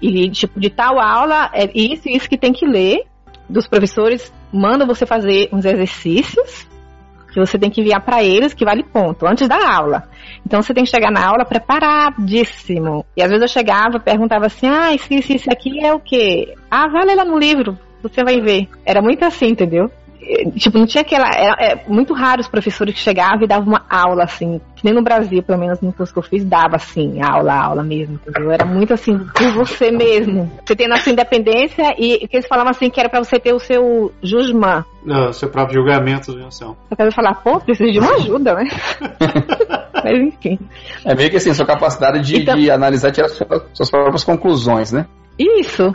E, tipo, de tal aula, é isso e isso que tem que ler. Dos professores mandam você fazer uns exercícios que você tem que enviar para eles, que vale ponto, antes da aula. Então você tem que chegar na aula preparadíssimo. E às vezes eu chegava, perguntava assim: ah, isso, isso, isso aqui é o quê? Ah, vai ler lá no livro, você vai ver. Era muito assim, entendeu? Tipo, não tinha aquela. Era, é muito raro os professores que chegavam e davam uma aula, assim, que nem no Brasil, pelo menos no curso que eu fiz, dava assim, aula, aula mesmo, entendeu? Era muito assim, por você mesmo. Você tem a sua independência e que eles falavam assim que era pra você ter o seu jujman. Não, seu próprio julgamento de ação. Eu quero falar, pô, preciso de uma ajuda, né? Mas enfim. É meio que assim, sua capacidade de, então, de analisar e tirar suas, suas próprias conclusões, né? Isso.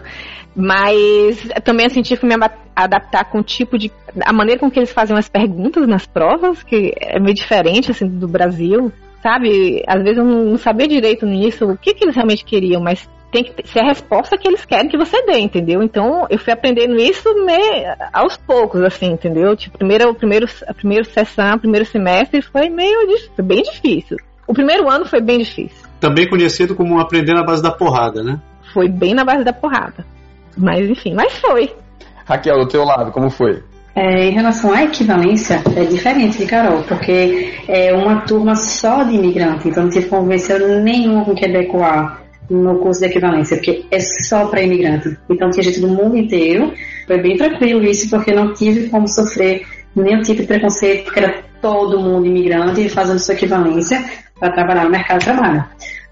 Mas também assim, tive que me adaptar com o tipo de. a maneira com que eles fazem as perguntas nas provas, que é meio diferente assim do Brasil. Sabe? Às vezes eu não sabia direito nisso, o que, que eles realmente queriam, mas tem que ser a resposta que eles querem que você dê, entendeu? Então eu fui aprendendo isso meio, aos poucos, assim, entendeu? Tipo, primeiro, o primeiro, a primeira sessão, primeiro semestre foi meio foi bem difícil. O primeiro ano foi bem difícil. Também conhecido como aprender na base da porrada, né? Foi bem na base da porrada. Mas enfim, mas foi. Raquel, do teu lado, como foi? É, em relação à equivalência, é diferente de Carol, porque é uma turma só de imigrante, então não tive convenção nenhum com quebecois no curso de equivalência, porque é só para imigrante. Então tinha gente do mundo inteiro, foi bem tranquilo isso, porque não tive como sofrer nenhum tipo de preconceito, porque era todo mundo imigrante fazendo sua equivalência para trabalhar no mercado de trabalho.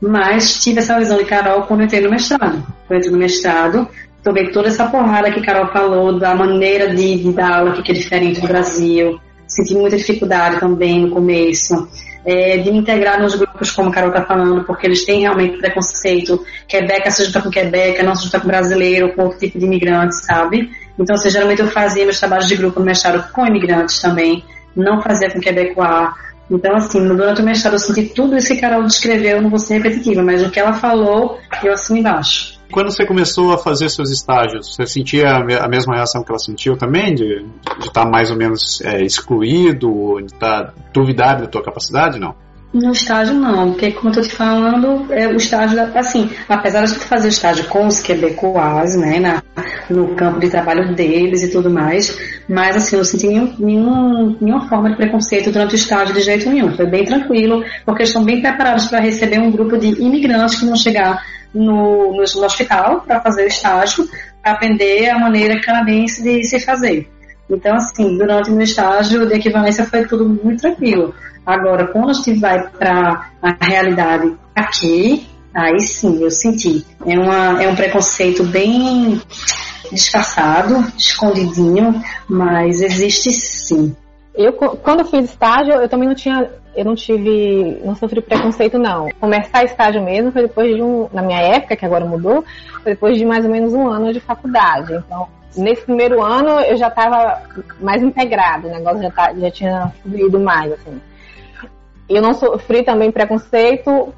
Mas tive essa visão de Carol quando entrei no mestrado. Quando entrei no mestrado, tomei toda essa porrada que Carol falou, da maneira de, de dar aula que é diferente do Brasil. Senti muita dificuldade também no começo. É, de me integrar nos grupos, como a Carol está falando, porque eles têm realmente preconceito. Quebec se junta com Quebec, não se junta com brasileiro, com outro tipo de imigrante, sabe? Então, assim, geralmente eu fazia meus trabalhos de grupo no mestrado com imigrantes também, não fazia com quebecois. Então, assim, durante o mestrado eu senti tudo isso que Carol descreveu, não vou ser repetitiva, mas o que ela falou, eu assino embaixo. Quando você começou a fazer seus estágios, você sentia a mesma reação que ela sentiu também? De estar tá mais ou menos é, excluído, de estar tá duvidado da tua capacidade, não? No estágio não, porque como eu tô te falando, é o estágio, assim, apesar de fazer estágio com os quebecois, né, na, no campo de trabalho deles e tudo mais, mas assim, eu não senti nenhum, nenhum, nenhuma forma de preconceito durante o estágio de jeito nenhum, foi bem tranquilo, porque estão bem preparados para receber um grupo de imigrantes que vão chegar no, no, no hospital para fazer o estágio, aprender a maneira canadense de se fazer. Então, assim, durante o meu estágio de equivalência foi tudo muito tranquilo. Agora, quando a gente vai para a realidade aqui, aí sim, eu senti. É, uma, é um preconceito bem disfarçado, escondidinho, mas existe sim. Eu, quando fiz estágio, eu também não tinha, eu não tive, não sofri preconceito não. Começar estágio mesmo foi depois de um, na minha época, que agora mudou, foi depois de mais ou menos um ano de faculdade. Então, nesse primeiro ano eu já estava mais integrado, o negócio já, tá, já tinha fluído mais, assim. Eu não sofri também preconceito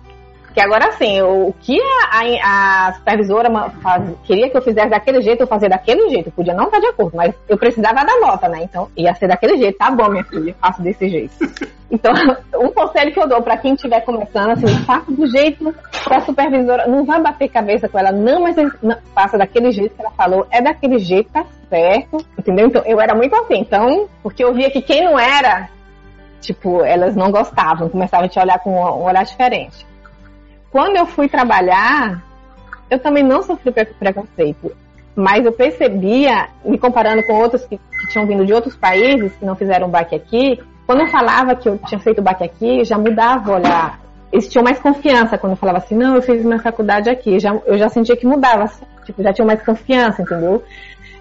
que agora sim, o, que a, a supervisora faz, queria que eu fizesse daquele jeito, eu fazia daquele jeito. Eu podia não estar de acordo, mas eu precisava da nota, né? Então ia ser daquele jeito. Tá bom, minha filha, faço desse jeito. Então, um conselho que eu dou para quem estiver começando, assim, faça do jeito que a supervisora. Não vai bater cabeça com ela, não, mas não, faça daquele jeito que ela falou. É daquele jeito, tá certo. Entendeu? Então, eu era muito assim. Então, porque eu via que quem não era, tipo, elas não gostavam, começavam a te olhar com um olhar diferente quando eu fui trabalhar, eu também não sofri preconceito. Mas eu percebia, me comparando com outros que, que tinham vindo de outros países, que não fizeram baque aqui, quando eu falava que eu tinha feito baque aqui, já mudava o olhar. Eles tinham mais confiança quando eu falava assim, não, eu fiz minha faculdade aqui. Já, eu já sentia que mudava, tipo, já tinha mais confiança, entendeu?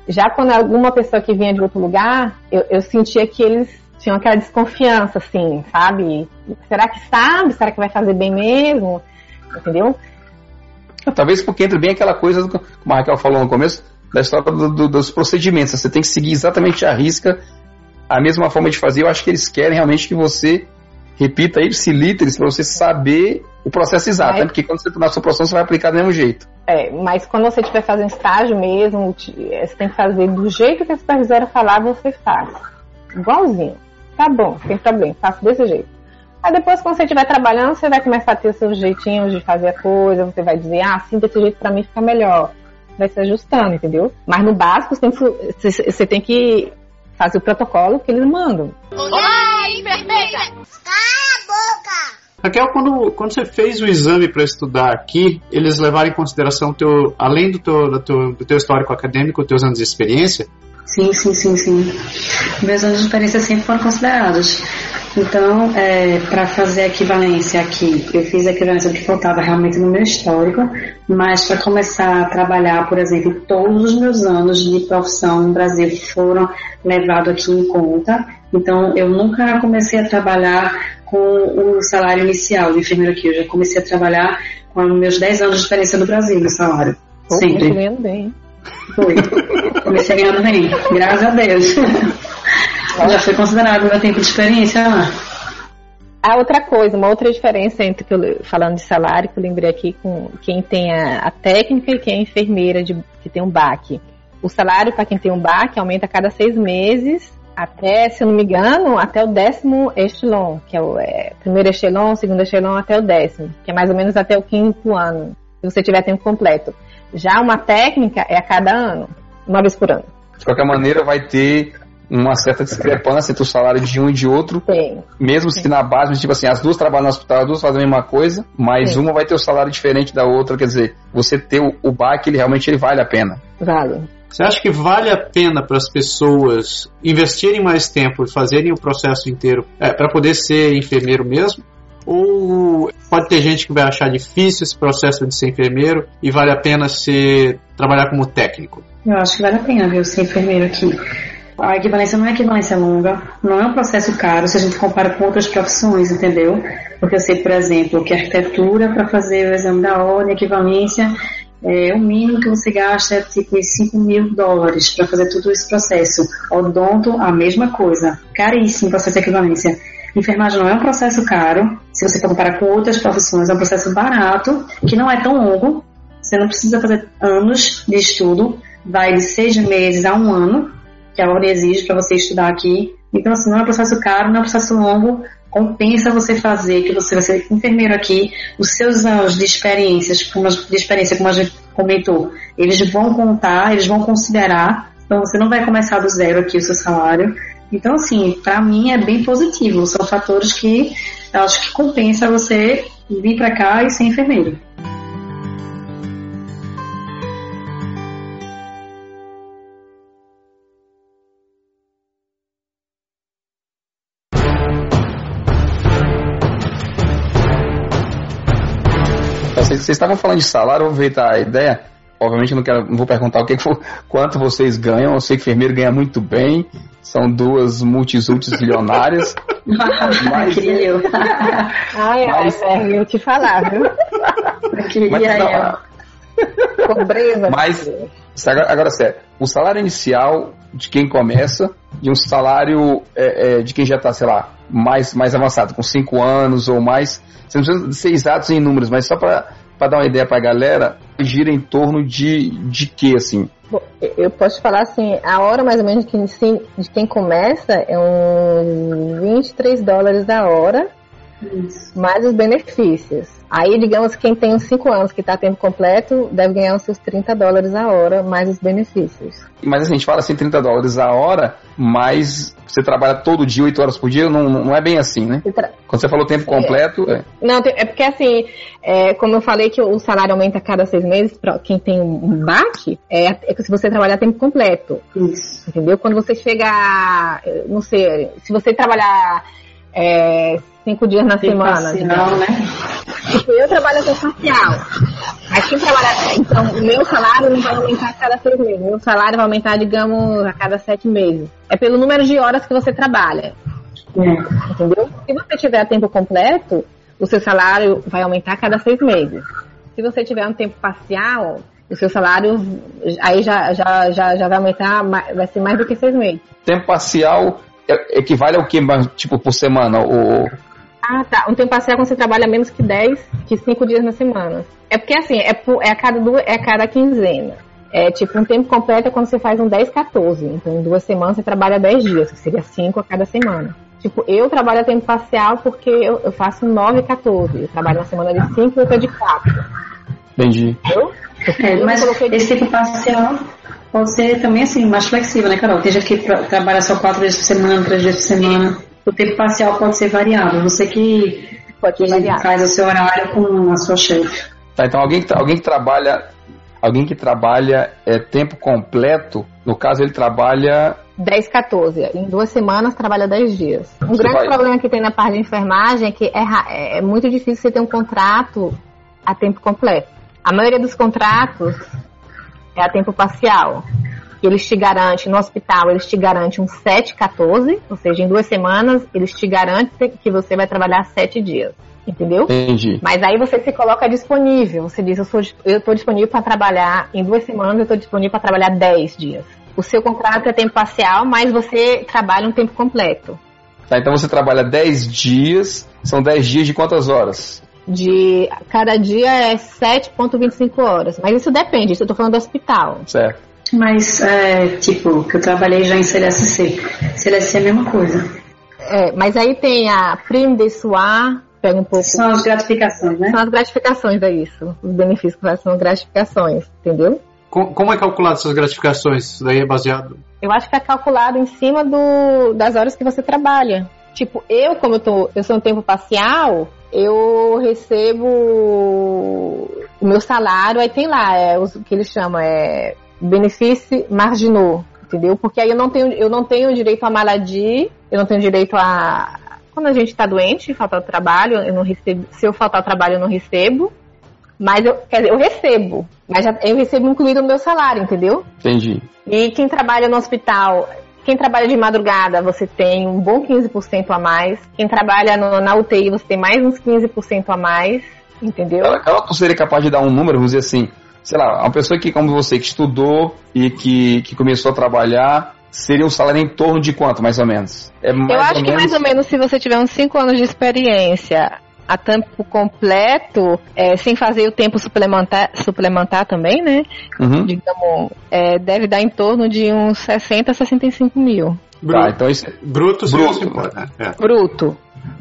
Já quando alguma pessoa que vinha de outro lugar, eu, eu sentia que eles tinham aquela desconfiança, assim, sabe? Será que sabe? Será que vai fazer bem mesmo? Entendeu? Talvez porque entra bem aquela coisa, como a Raquel falou no começo, da história do, do, dos procedimentos. Você tem que seguir exatamente a risca, a mesma forma de fazer. Eu acho que eles querem realmente que você repita se literes para você saber o processo exato, mas, né? Porque quando você na sua profissão, você vai aplicar do mesmo jeito. É, mas quando você estiver fazendo estágio mesmo, você tem que fazer do jeito que a supervisora falar, você faz. Igualzinho. Tá bom, sem problema, faço desse jeito. Aí depois, quando você estiver trabalhando, você vai começar a ter seus jeitinhos de fazer a coisa, você vai dizer, ah, assim, desse jeito para mim fica melhor. Vai se ajustando, entendeu? Mas no básico, você tem que, fazer o protocolo que eles mandam. Olá, enfermeira! Cala a boca! Raquel, quando, quando você fez o exame para estudar aqui, eles levaram em consideração, teu, além do teu, do, teu, do teu histórico acadêmico, teus anos de experiência? Sim, sim, sim, sim. Meus anos de experiência sempre foram considerados. Então, é, para fazer a equivalência aqui, eu fiz a equivalência do que faltava realmente no meu histórico, mas para começar a trabalhar, por exemplo, todos os meus anos de profissão no Brasil foram levados aqui em conta. Então, eu nunca comecei a trabalhar com o salário inicial de enfermeiro aqui. Eu já comecei a trabalhar com meus 10 anos de experiência no Brasil, no salário. Sempre. Ganhando bem. Foi. Comecei ganhando bem, graças a Deus. Já foi considerado meu tempo de experiência lá. A outra coisa, uma outra diferença entre falando de salário, que eu lembrei aqui com quem tem a, a técnica e quem é enfermeira de, que tem um BAC. O salário para quem tem um BAC aumenta a cada seis meses, até, se eu não me engano, até o décimo estilon, que é o é, primeiro estilon, segundo estilon até o décimo, que é mais ou menos até o quinto ano, se você tiver tempo completo. Já uma técnica é a cada ano, uma vez por ano. De qualquer maneira, vai ter uma certa discrepância entre o salário de um e de outro. Sim. Mesmo se na base, tipo assim, as duas trabalham no hospital, as duas fazem a mesma coisa, mas Sim. uma vai ter o um salário diferente da outra, quer dizer, você ter o, o BAC, ele realmente ele vale a pena. Vale. Você acha que vale a pena para as pessoas investirem mais tempo e fazerem o processo inteiro é, para poder ser enfermeiro mesmo? Ou pode ter gente que vai achar difícil esse processo de ser enfermeiro e vale a pena ser, trabalhar como técnico? Eu acho que vale a pena, viu, ser enfermeiro aqui. A equivalência não é equivalência longa, não é um processo caro se a gente compara com outras profissões, entendeu? Porque eu sei, por exemplo, que arquitetura para fazer o exame da ordem, equivalência, é, o mínimo que você gasta é tipo 5 mil dólares para fazer todo esse processo. Odonto, a mesma coisa. Caríssimo processo de equivalência. Enfermagem não é um processo caro, se você comparar com outras profissões, é um processo barato, que não é tão longo. Você não precisa fazer anos de estudo, vai de seis meses a um ano, que a ordem exige para você estudar aqui. Então, assim, não é um processo caro, não é um processo longo, compensa você fazer, que você vai ser enfermeiro aqui, os seus anos de experiências, de experiência, como a gente comentou, eles vão contar, eles vão considerar, então você não vai começar do zero aqui o seu salário. Então, assim, para mim é bem positivo, são fatores que eu acho que compensa você vir para cá e ser enfermeiro. Vocês estavam falando de salário, vou aproveitar a ideia. Obviamente eu não, quero, não vou perguntar o que, quanto vocês ganham. Eu sei que enfermeiro ganha muito bem. São duas multisultis milionárias. mas, eu. Ai, mas, ai, eu te falar, viu? Eu queria mas, eu. Pobreza. Mas, agora, agora sério, o salário inicial de quem começa e um salário é, é, de quem já está, sei lá, mais, mais avançado, com 5 anos ou mais. Você não precisa ser exatos em números, mas só para dar uma ideia para a galera, gira em torno de, de quê, assim? Eu posso falar assim, a hora mais ou menos de quem, de quem começa é uns 23 dólares a hora, Isso. mais os benefícios. Aí, digamos, quem tem uns 5 anos que está tempo completo, deve ganhar uns seus 30 dólares a hora, mais os benefícios. Mas assim, a gente fala assim, 30 dólares a hora, mas você trabalha todo dia, 8 horas por dia, não, não é bem assim, né? Tra... Quando você falou tempo completo. É. Não, é porque assim, é, como eu falei que o salário aumenta a cada seis meses, para quem tem um BAC, é, é se você trabalhar tempo completo. Isso. Entendeu? Quando você chega, não sei, se você trabalhar é, cinco dias na semana. Parcial, né? Tipo, eu trabalho até parcial. Mas quem trabalha. Então, o meu salário não vai aumentar a cada seis meses. O meu salário vai aumentar, digamos, a cada sete meses. É pelo número de horas que você trabalha. É. Entendeu? Se você tiver tempo completo, o seu salário vai aumentar a cada seis meses. Se você tiver um tempo parcial, o seu salário aí já, já, já, já vai aumentar, vai ser mais do que seis meses. Tempo parcial equivale ao que, tipo, por semana? Ou... Ah, tá. Um tempo parcial quando você trabalha menos que 10, que 5 dias na semana. É porque assim, é, por, é, a cada duas, é a cada quinzena. É tipo, um tempo completo é quando você faz um 10, 14. Então, em duas semanas você trabalha 10 dias, que seria 5 a cada semana. Tipo, eu trabalho a tempo parcial porque eu, eu faço 9 e 14. Eu trabalho na semana de 5 e outra de 4. Entendi. Eu? É, mas esse tempo parcial pode ser também assim, mais flexível, né, Carol? Tem gente que trabalha só 4 vezes por semana, 3 vezes por semana o tempo parcial pode ser variável. Você que, pode que faz o seu horário com a sua chefe. Tá, então alguém que, alguém que trabalha alguém que trabalha é, tempo completo, no caso ele trabalha 10, 14. Em duas semanas trabalha 10 dias. Um você grande vai... problema que tem na parte de enfermagem é que é, é muito difícil você ter um contrato a tempo completo. A maioria dos contratos é a tempo parcial eles te garantem, no hospital, eles te garantem um 7, 14, ou seja, em duas semanas, eles te garantem que você vai trabalhar 7 dias. Entendeu? Entendi. Mas aí você se coloca disponível. Você diz, eu, sou, eu tô disponível para trabalhar em duas semanas, eu estou disponível para trabalhar 10 dias. O seu contrato é tempo parcial, mas você trabalha um tempo completo. Tá, então você trabalha 10 dias, são 10 dias de quantas horas? De cada dia é 7,25 horas. Mas isso depende, isso eu tô falando do hospital. Certo. Mas, é, tipo, que eu trabalhei já em CLSC. CLSC é a mesma coisa. É, mas aí tem a prime de soir, pega um pouco. São as gratificações, né? São as gratificações, é isso. Os benefícios são gratificações, entendeu? Como é calculado essas gratificações? Isso daí é baseado? Eu acho que é calculado em cima do, das horas que você trabalha. Tipo, eu, como eu, tô, eu sou um tempo parcial, eu recebo o meu salário, aí tem lá, é, o que eles chamam, é benefício marginal, entendeu? Porque aí eu não tenho, eu não tenho direito a maladi, eu não tenho direito a quando a gente está doente, faltar o trabalho, eu não recebo, se eu faltar o trabalho eu não recebo, mas eu, quer dizer, eu recebo, mas já, eu recebo incluído no meu salário, entendeu? Entendi. E quem trabalha no hospital, quem trabalha de madrugada, você tem um bom 15% a mais. Quem trabalha no, na UTI, você tem mais uns 15% a mais, entendeu? Ela, ela seria capaz de dar um número, vamos dizer assim, sei lá, uma pessoa que, como você, que estudou e que, que começou a trabalhar, seria um salário em torno de quanto, mais ou menos? É mais Eu acho que menos... mais ou menos se você tiver uns 5 anos de experiência a tempo completo, é, sem fazer o tempo suplementar, suplementar também, né? Uhum. Digamos, é, deve dar em torno de uns 60 a 65 mil. Bruto, tá, então isso... Bruto, bruto. Né? É. Bruto.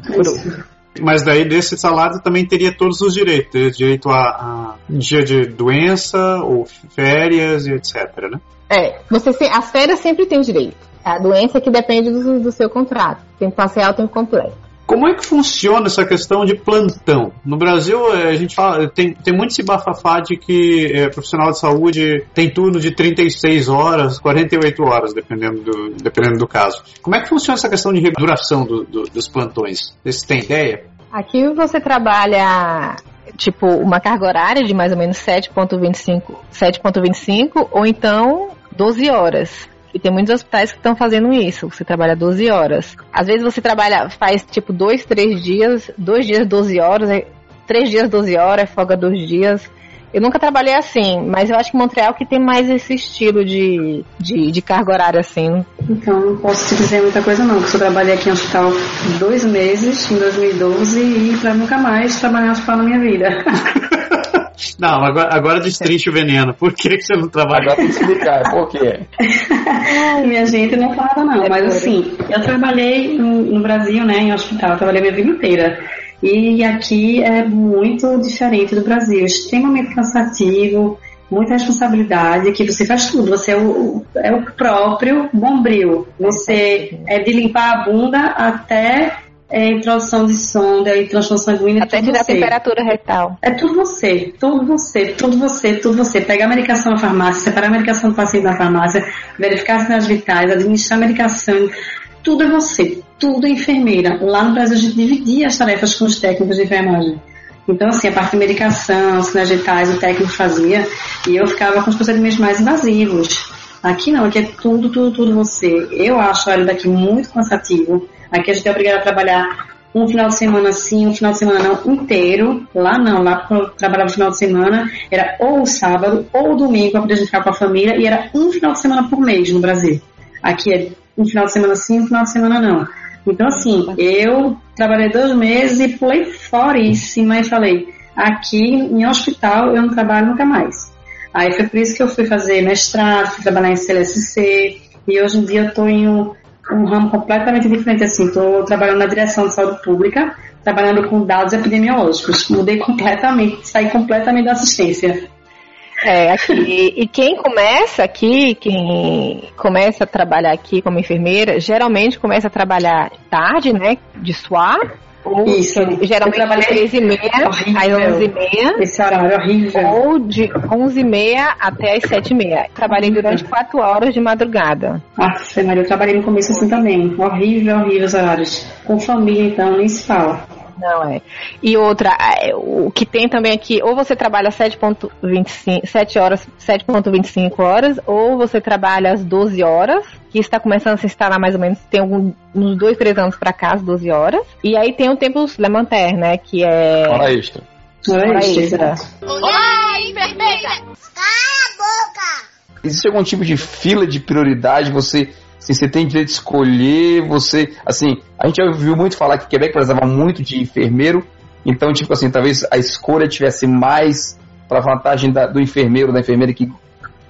Bruto. Mas daí desse salário também teria todos os direitos, teria direito a, a dia de doença ou férias e etc, né? É, você as férias sempre tem direito. A doença é que depende do, do seu contrato. Tem que passear o tempo completo. Como é que funciona essa questão de plantão? No Brasil, é, a gente fala, tem, tem muito esse bafafá de que é, profissional de saúde tem turno de 36 horas, 48 horas, dependendo do, dependendo do caso. Como é que funciona essa questão de duração do, do, dos plantões? Vocês têm ideia? Aqui você trabalha tipo, uma carga horária de mais ou menos 7.25, 7.25 ou então 12 horas. E tem muitos hospitais que estão fazendo isso. Você trabalha 12 horas. Às vezes você trabalha, faz tipo dois, três dias, dois dias 12 horas, três dias 12 horas, folga dois dias. Eu nunca trabalhei assim, mas eu acho que Montreal que tem mais esse estilo de, de, de carga horária assim. Então, não posso te dizer muita coisa não, porque eu trabalhei aqui em hospital dois meses, em 2012, e para nunca mais trabalhar em hospital na minha vida. Não, agora, agora destrinche o veneno. Por que, que você não trabalha? Agora tem que explicar, por quê? minha gente não fala não, É mas assim, eu trabalhei no, no Brasil, né, em hospital, eu trabalhei minha vida inteira. E aqui é muito diferente do Brasil, extremamente cansativo, muita responsabilidade, que você faz tudo, você é o, é o próprio bombril. Você é de limpar a bunda até é, introdução de sonda e transfusão sanguínea, Até tirar a temperatura retal. É tudo você, tudo você, tudo você, tudo você. Pegar a medicação na farmácia, separar a medicação do paciente na farmácia, verificar as sinais vitais, administrar a medicação, tudo é você, tudo é enfermeira. Lá no Brasil a gente dividia as tarefas com os técnicos de enfermagem. Então, assim, a parte de medicação, sinais vitais, o técnico fazia, e eu ficava com os procedimentos mais invasivos. Aqui não, aqui é tudo, tudo, tudo você. Eu acho a área daqui muito cansativo. Aqui a gente é obrigado a trabalhar um final de semana sim, um final de semana não, inteiro. Lá não, lá quando eu trabalhava final de semana, era ou sábado ou domingo para poder ficar com a família, e era um final de semana por mês no Brasil. Aqui é um final de semana sim, um final de semana não. Então, assim, eu trabalhei dois meses e pulei fora isso, mas falei, aqui em hospital eu não trabalho nunca mais. Aí foi por isso que eu fui fazer mestrado, fui trabalhar em CLSC, e hoje em dia eu estou em um, um ramo completamente diferente, assim, estou trabalhando na direção de saúde pública, trabalhando com dados epidemiológicos. Mudei completamente, saí completamente da assistência. É, aqui. E, e quem começa aqui, quem começa a trabalhar aqui como enfermeira, geralmente começa a trabalhar tarde, né? De suar. Ou Isso. geralmente de 3 e meia Horrível. às 11 e meia. Esse horário é horrível. Ou de 11 e meia até as 7 e meia. Trabalhei durante 4 horas de madrugada. Aff, Maria, eu trabalhei no começo assim também. Horrível, horrível os horários. Com família, então, nem se fala. Não é. E outra, é, o que tem também aqui, ou você trabalha 7.25, 7 horas, 7.25 horas, ou você trabalha às 12 horas, que está começando a se instalar mais ou menos, tem algum, uns 2, 3 anos pra cá, às 12 horas. E aí tem o tempo Lemanter, né, que é Hora extra. Hora é isso, extra. Oi, enfermeira! Cala a boca! Existe algum tipo de fila de prioridade? Você, assim, você tem direito de escolher, você, assim, a gente já ouviu muito falar que Quebec precisava muito de enfermeiro, então, tipo assim, talvez a escolha tivesse mais para vantagem da- do enfermeiro, da enfermeira que,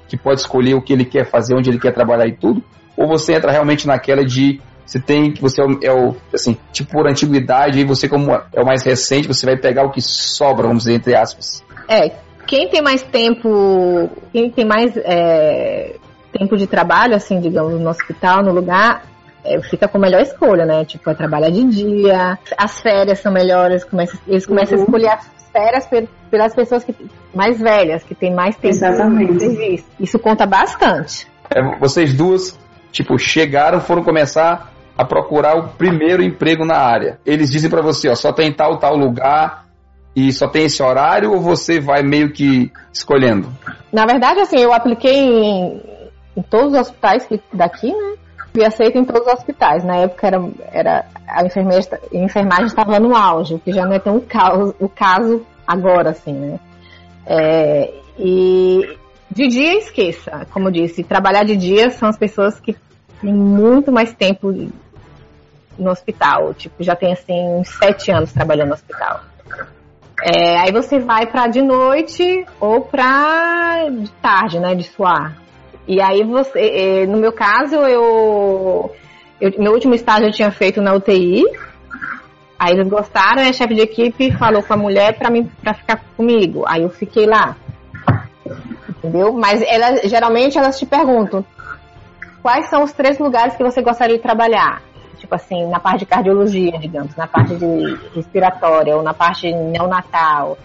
que pode escolher o que ele quer fazer, onde ele quer trabalhar e tudo, ou você entra realmente naquela de você tem que você é o, é o, assim, tipo por antiguidade, e você como é o mais recente, você vai pegar o que sobra, vamos dizer, entre aspas. É, quem tem mais tempo, quem tem mais é, tempo de trabalho, assim, digamos, no hospital, no lugar, é, fica com a melhor escolha, né? Tipo, é trabalhar de dia, as férias são melhores, começa- eles começam a Uhum. escolher as férias pe- pelas pessoas que, mais velhas, que têm mais tempo Exatamente. de serviço. Isso conta bastante. É, vocês duas, tipo, chegaram, foram começar a procurar o primeiro emprego na área. Eles dizem pra você, ó, só tem tal, tal lugar e só tem esse horário ou você vai meio que escolhendo? Na verdade, assim, eu apliquei em, em todos os hospitais daqui, né? Fui aceita em todos os hospitais. Na época era, era a enfermeira, a enfermagem estava no auge, o que já não é tão o caso, o caso agora, assim, né? É, e de dia esqueça, como eu disse, trabalhar de dia são as pessoas que têm muito mais tempo no hospital, tipo, já tem assim uns sete anos trabalhando no hospital. É, aí você vai pra de noite ou pra de tarde, né, de suar. E aí você, é, no meu caso, eu, eu- meu último estágio eu tinha feito na UTI. Aí eles gostaram a chefe de equipe falou com a mulher pra mim para ficar comigo. Aí eu fiquei lá. Entendeu? Mas ela, geralmente elas te perguntam quais são os três lugares que você gostaria de trabalhar. Tipo assim, na parte de cardiologia, digamos, na parte de respiratória ou na parte neonatal.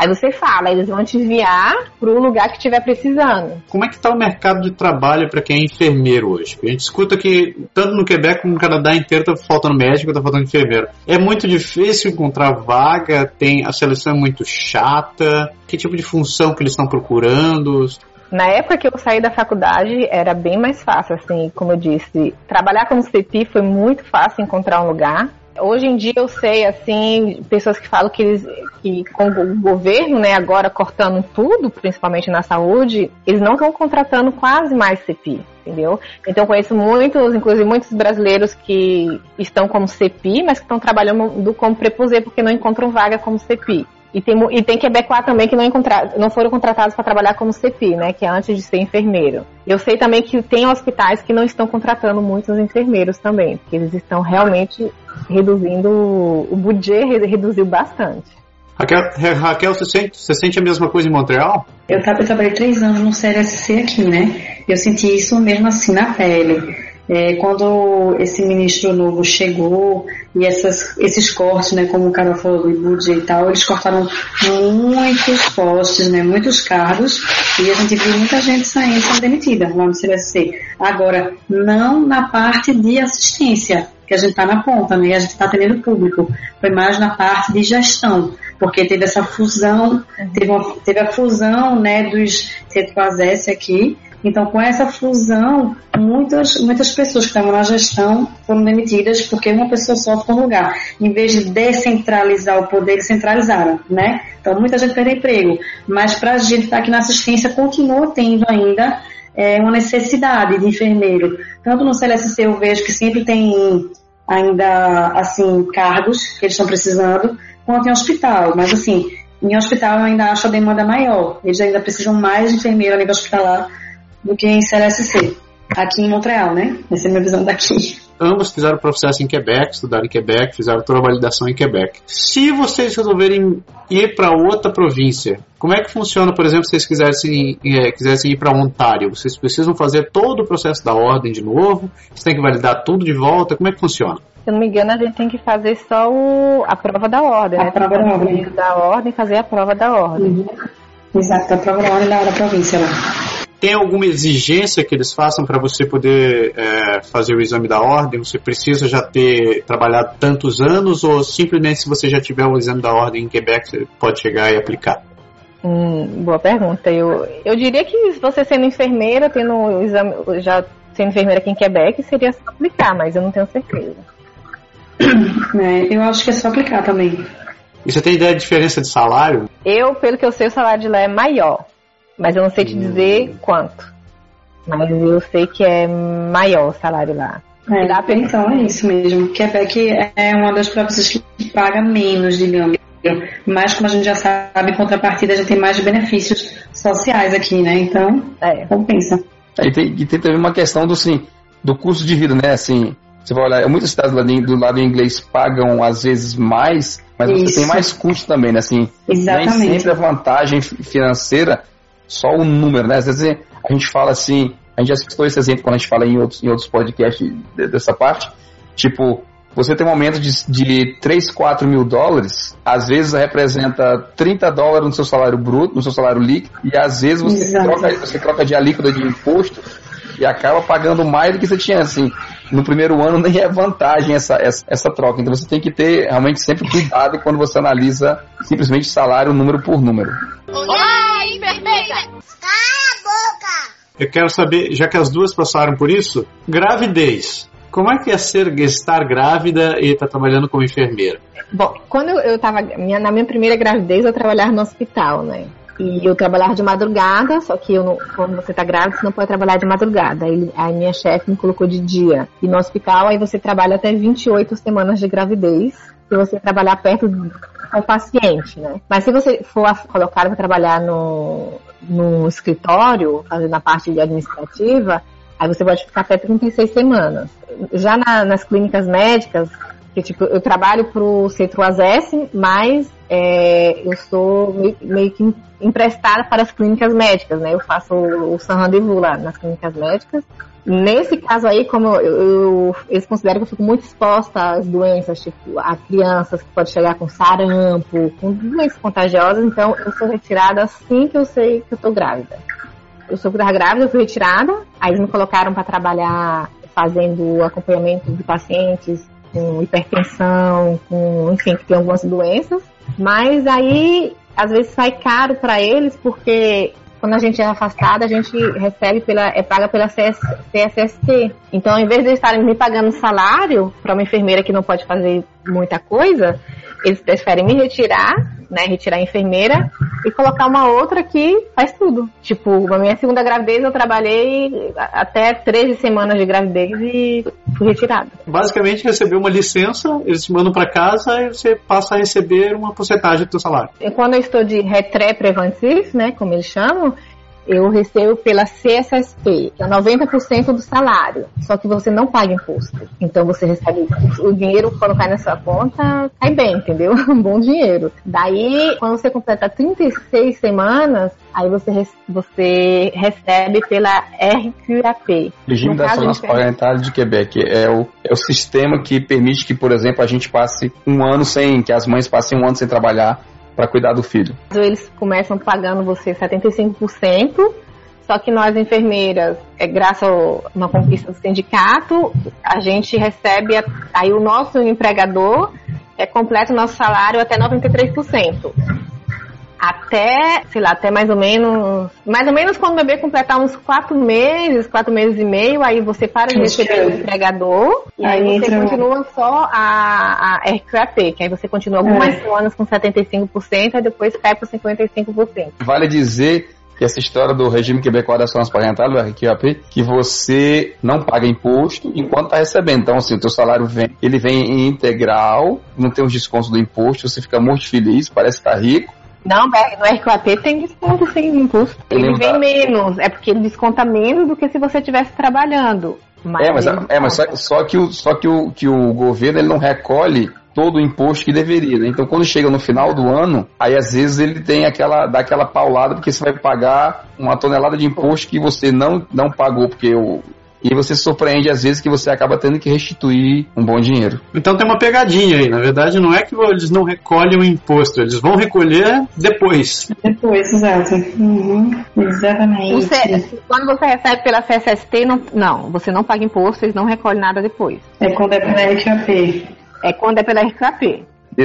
Aí você fala, eles vão te enviar para o lugar que estiver precisando. Como é que está o mercado de trabalho para quem é enfermeiro hoje? A gente escuta que tanto no Quebec como no Canadá inteiro está faltando médico, está faltando enfermeiro. É muito difícil encontrar vaga, tem a seleção é muito chata. Que tipo de função que eles estão procurando? Na época que eu saí da faculdade, era bem mais fácil, assim, como eu disse. Trabalhar como CP foi muito fácil encontrar um lugar. Hoje em dia eu sei, assim, pessoas que falam que eles, que com o governo, né, agora cortando tudo, principalmente na saúde, eles não estão contratando quase mais CPI, entendeu? Então conheço muitos, inclusive muitos brasileiros que estão como CPI, mas que estão trabalhando como preposê porque não encontram vaga como CPI. E tem, e tem Quebecois também que não, não foram contratados para trabalhar como CPI, né? Que é antes de ser enfermeiro. Eu sei também que tem hospitais que não estão contratando muitos enfermeiros também, porque eles estão realmente reduzindo. O budget reduziu bastante. Raquel, Raquel você, sente, você sente a mesma coisa em Montreal? Eu, eu trabalhei três anos no CLSC aqui, né? Eu senti isso mesmo assim na pele. É, quando esse ministro novo chegou e essas, esses cortes, né, como o cara falou do budget e tal, eles cortaram muitos postos, né, muitos cargos e a gente viu muita gente saindo sendo demitida lá no CLSC. Agora, não na parte de assistência, que a gente está na ponta, né, a gente está atendendo público, foi mais na parte de gestão, porque teve essa fusão, teve, uma, teve a fusão, né, dos C3S aqui, então, com essa fusão, muitas, muitas pessoas que estavam na gestão foram demitidas porque uma pessoa só ficou no lugar. Em vez de descentralizar o poder, eles centralizaram, né? Então, muita gente perdeu emprego. Mas para a gente que está aqui na assistência, continua tendo ainda é, uma necessidade de enfermeiro. Tanto no CLSC eu vejo que sempre tem ainda, assim, cargos que eles estão precisando, quanto em hospital. Mas, assim, em hospital eu ainda acho a demanda maior. Eles ainda precisam mais de enfermeiro a nível hospitalar do que em CLSC, aqui em Montreal, né? Essa é a minha visão daqui. Ambos fizeram processo em Quebec, estudaram em Quebec, fizeram toda a validação em Quebec. Se vocês resolverem ir para outra província, como é que funciona, por exemplo, se vocês quisessem, é, quisessem ir para Ontário? Vocês precisam fazer todo o processo da ordem de novo? Vocês têm que validar tudo de volta? Como é que funciona? Se eu não me engano, a gente tem que fazer só o, a prova da ordem. A né? prova da ordem. Da ordem, fazer a prova da ordem. Uhum. Exato, a prova da ordem da, da província lá. Tem alguma exigência que eles façam para você poder é, fazer o exame da ordem? Você precisa já ter trabalhado tantos anos ou simplesmente se você já tiver o exame da ordem em Quebec, você pode chegar e aplicar? Hum, boa pergunta. Eu, eu diria que você sendo enfermeira, tendo o exame, já sendo enfermeira aqui em Quebec, seria só aplicar, mas eu não tenho certeza. É, eu acho que é só aplicar também. E você tem ideia de diferença de salário? Eu, pelo que eu sei, o salário de lá é maior. Mas eu não sei te dizer quanto. Mas eu sei que é maior o salário lá. É, Dá pra... Então é isso mesmo. Quebec é uma das províncias que paga menos, digamos. Mas como a gente já sabe, em contrapartida já tem mais benefícios sociais aqui, né? Então, é. compensa. É, e, tem, e tem também uma questão do, assim, do custo de vida, né? Assim, você vai olhar, muitos estados do lado inglês pagam às vezes mais, mas Isso. você tem mais custo também, né? Assim, Exatamente. nem sempre a vantagem financeira só o número, né? Às vezes a gente fala assim, a gente já citou esse exemplo quando a gente fala em outros, em outros podcasts dessa parte, tipo, você tem um aumento de, de 3, 4 mil dólares, às vezes representa 30 dólares no seu salário bruto, no seu salário líquido, e às vezes você, troca, você troca de alíquota de imposto e acaba pagando mais do que você tinha, assim. No primeiro ano nem é vantagem essa, essa, essa troca. Então você tem que ter realmente sempre cuidado quando você analisa simplesmente salário número por número. Enfermeira! Cala a boca! Eu quero saber, já que as duas passaram por isso, gravidez. Como é que é ser, estar grávida e estar tá trabalhando como enfermeira? Bom, quando eu estava na minha primeira gravidez, eu trabalhava no hospital, né? E eu trabalhava de madrugada, só que não, quando você está grávida, você não pode trabalhar de madrugada. Aí, a minha chefe me colocou de dia. E no hospital, aí você trabalha até 28 semanas de gravidez. Se você trabalhar perto ao paciente, né? Mas se você for colocado para trabalhar no, no escritório, fazendo a parte administrativa, aí você pode ficar até 36 semanas. Já na, nas clínicas médicas, que tipo, eu trabalho para o Centro ASES, mas é, eu sou meio, meio, que emprestada para as clínicas médicas, né? Eu faço o, o San Rendezvous lá nas clínicas médicas Nesse caso aí, como eu, eu, eles consideram que eu fico muito exposta às doenças, tipo, a crianças que pode chegar com sarampo, com doenças contagiosas, então eu sou retirada assim que eu sei que eu tô grávida. Eu sou grávida, eu fui retirada, aí eles me colocaram para trabalhar fazendo acompanhamento de pacientes com hipertensão, com, enfim, que tem algumas doenças. Mas aí, às vezes sai caro para eles, porque quando a gente é afastada, a gente recebe pela, é paga pela CS, CSST. Então, ao invés de estarem me pagando salário para uma enfermeira que não pode fazer muita coisa, eles preferem me retirar, né, retirar a enfermeira e colocar uma outra que faz tudo. Tipo, na minha segunda gravidez eu trabalhei até 13 semanas de gravidez e fui retirada. Basicamente, recebeu uma licença, eles te mandam para casa e você passa a receber uma porcentagem do seu salário. E quando eu estou de retré preventif, né, como eles chamam, eu recebo pela CSSP, que é 90% do salário, só que você não paga imposto. Então você recebe o dinheiro quando cai na sua conta, cai bem, entendeu? Um bom dinheiro. Daí, quando você completa 36 semanas, aí você, você recebe pela RQAP. Regime da Ação Parental de Quebec é o, é o sistema que permite que, por exemplo, a gente passe um ano sem, que as mães passem um ano sem trabalhar para cuidar do filho? Eles começam pagando você 75%, só que nós enfermeiras, é, graças a uma conquista do sindicato, a gente recebe, aí o nosso empregador é, completa o nosso salário até 93% até, sei lá, até mais ou menos, mais ou menos quando o bebê completar uns quatro meses, quatro meses e meio, aí você para de receber o empregador e aí, aí você continua só a, a RQAP, que aí você continua algumas é. semanas com 75% e depois cai para 55%. Vale dizer que essa história do regime quebecois da ação parental, do RQAP, que você não paga imposto enquanto está recebendo. Então, assim, o teu salário vem, ele vem integral, não tem os descontos do imposto, você fica muito feliz, parece estar tá rico, não, no RQAP tem desconto sem imposto. Ele vem menos, é porque ele desconta menos do que se você estivesse trabalhando. Mas é, mas, é, mas só, só, que, o, só que, o, que o governo ele não recolhe todo o imposto que deveria. Né? Então, quando chega no final do ano, aí às vezes ele tem aquela, dá aquela paulada, porque você vai pagar uma tonelada de imposto que você não, não pagou, porque o, e você se surpreende às vezes que você acaba tendo que restituir um bom dinheiro. Então tem uma pegadinha aí. Na verdade, não é que eles não recolhem o imposto, eles vão recolher depois. Depois, exato. Uhum, exatamente. Você, quando você recebe pela CSST, não, não, você não paga imposto, eles não recolhem nada depois. É quando é pela RQAP. É quando é pela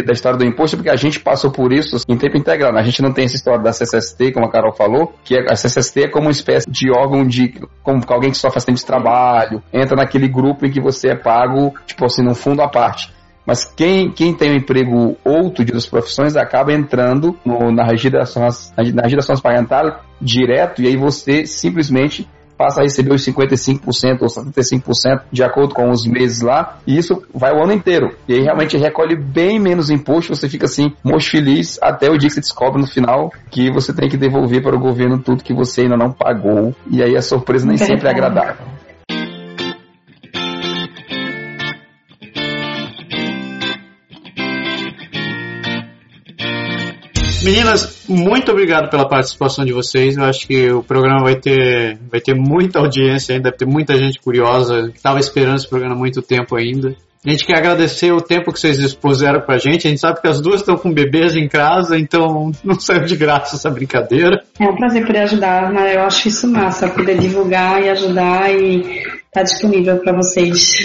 Da história do imposto, porque a gente passou por isso em tempo integral. Né? A gente não tem essa história da CSST, como a Carol falou, que a CSST é como uma espécie de órgão de como alguém que sofre acidente de trabalho, entra naquele grupo em que você é pago, tipo assim, num fundo à parte. Mas quem, quem tem um emprego outro de outras profissões acaba entrando no, na registração na registração parental direto e aí você simplesmente passa a receber os 55% ou 75% de acordo com os meses lá, e isso vai o ano inteiro. E aí realmente recolhe bem menos imposto, você fica assim, muito feliz até o dia que você descobre no final que você tem que devolver para o governo tudo que você ainda não pagou. E aí a surpresa nem sempre é agradável. Meninas, muito obrigado pela participação de vocês. Eu acho que o programa vai ter, vai ter muita audiência ainda, deve ter muita gente curiosa que estava esperando esse programa há muito tempo ainda. A gente quer agradecer o tempo que vocês expuseram pra gente. A gente sabe que as duas estão com bebês em casa, então não saiu de graça essa brincadeira. É um prazer poder ajudar, mas eu acho isso massa, poder divulgar e ajudar e estar tá disponível para vocês.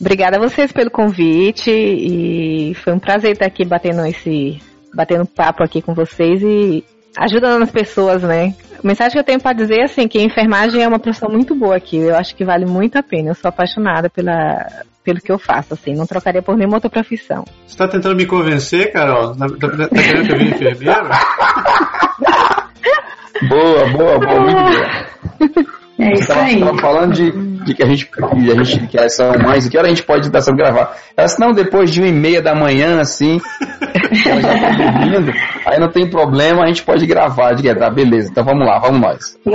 Obrigada a vocês pelo convite e foi um prazer estar aqui batendo esse batendo papo aqui com vocês e ajudando as pessoas, né? A mensagem que eu tenho para dizer é assim, que a enfermagem é uma profissão muito boa aqui. Eu acho que vale muito a pena. Eu sou apaixonada pela, pelo que eu faço, assim. Não trocaria por nenhuma outra profissão. Você está tentando me convencer, Carol? Tá, tá querendo que eu vire enfermeira? boa, boa, boa, muito boa. É isso aí. Tava falando de, de que a gente, que a gente que são mães, que hora a gente pode estar sendo gravar? Elas não depois de uma e meia da manhã, assim, já tá dormindo. Aí não tem problema, a gente pode gravar de tá, beleza. Então vamos lá, vamos nós.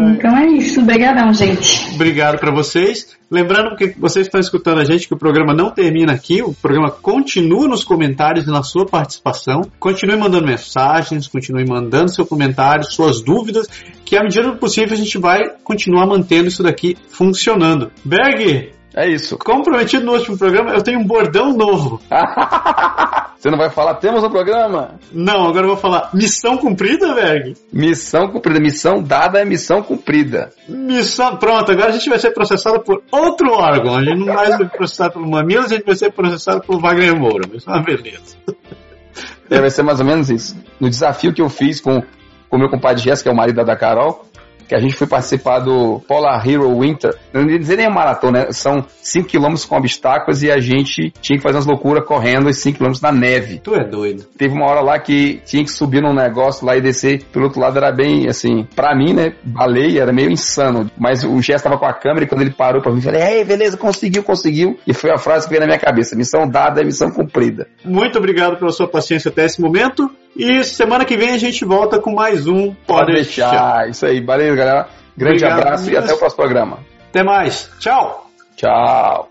então é isso, obrigadão, gente. Obrigado para vocês. Lembrando que vocês estão escutando a gente que o programa não termina aqui, o programa continua nos comentários e na sua participação. Continue mandando mensagens, continue mandando seu comentário, suas dúvidas, que à medida do possível a gente vai continuar mantendo isso daqui funcionando. Berg, é isso. Como prometido no último programa, eu tenho um bordão novo. Você não vai falar temos um programa? Não, agora eu vou falar missão cumprida, Berg? Missão cumprida. Missão dada é missão cumprida. Missão. Pronto, agora a gente vai ser processado por outro órgão. A gente não vai ser processado pelo Mamilos, a gente vai ser processado pelo Wagner Moura. Isso é uma beleza. É, vai ser mais ou menos isso. No desafio que eu fiz com o meu compadre Jéssica, que é o marido da Carol, que a gente foi participar do Polar Hero Winter. Não ia dizer nem maratona, né? São 5 km com obstáculos e a gente tinha que fazer umas loucuras correndo os 5 km na neve. Tu é doido. Teve uma hora lá que tinha que subir num negócio lá e descer pelo outro lado era bem, assim, pra mim, né? Baleia, era meio insano. Mas o Jess tava com a câmera e quando ele parou pra mim, eu falei, ei, beleza, conseguiu, conseguiu. E foi a frase que veio na minha cabeça: missão dada é missão cumprida. Muito obrigado pela sua paciência até esse momento. E semana que vem a gente volta com mais um Pode, deixar. deixar. Isso aí, valeu, galera. Grande Obrigado, abraço e até o próximo programa. Até mais. Tchau. Tchau.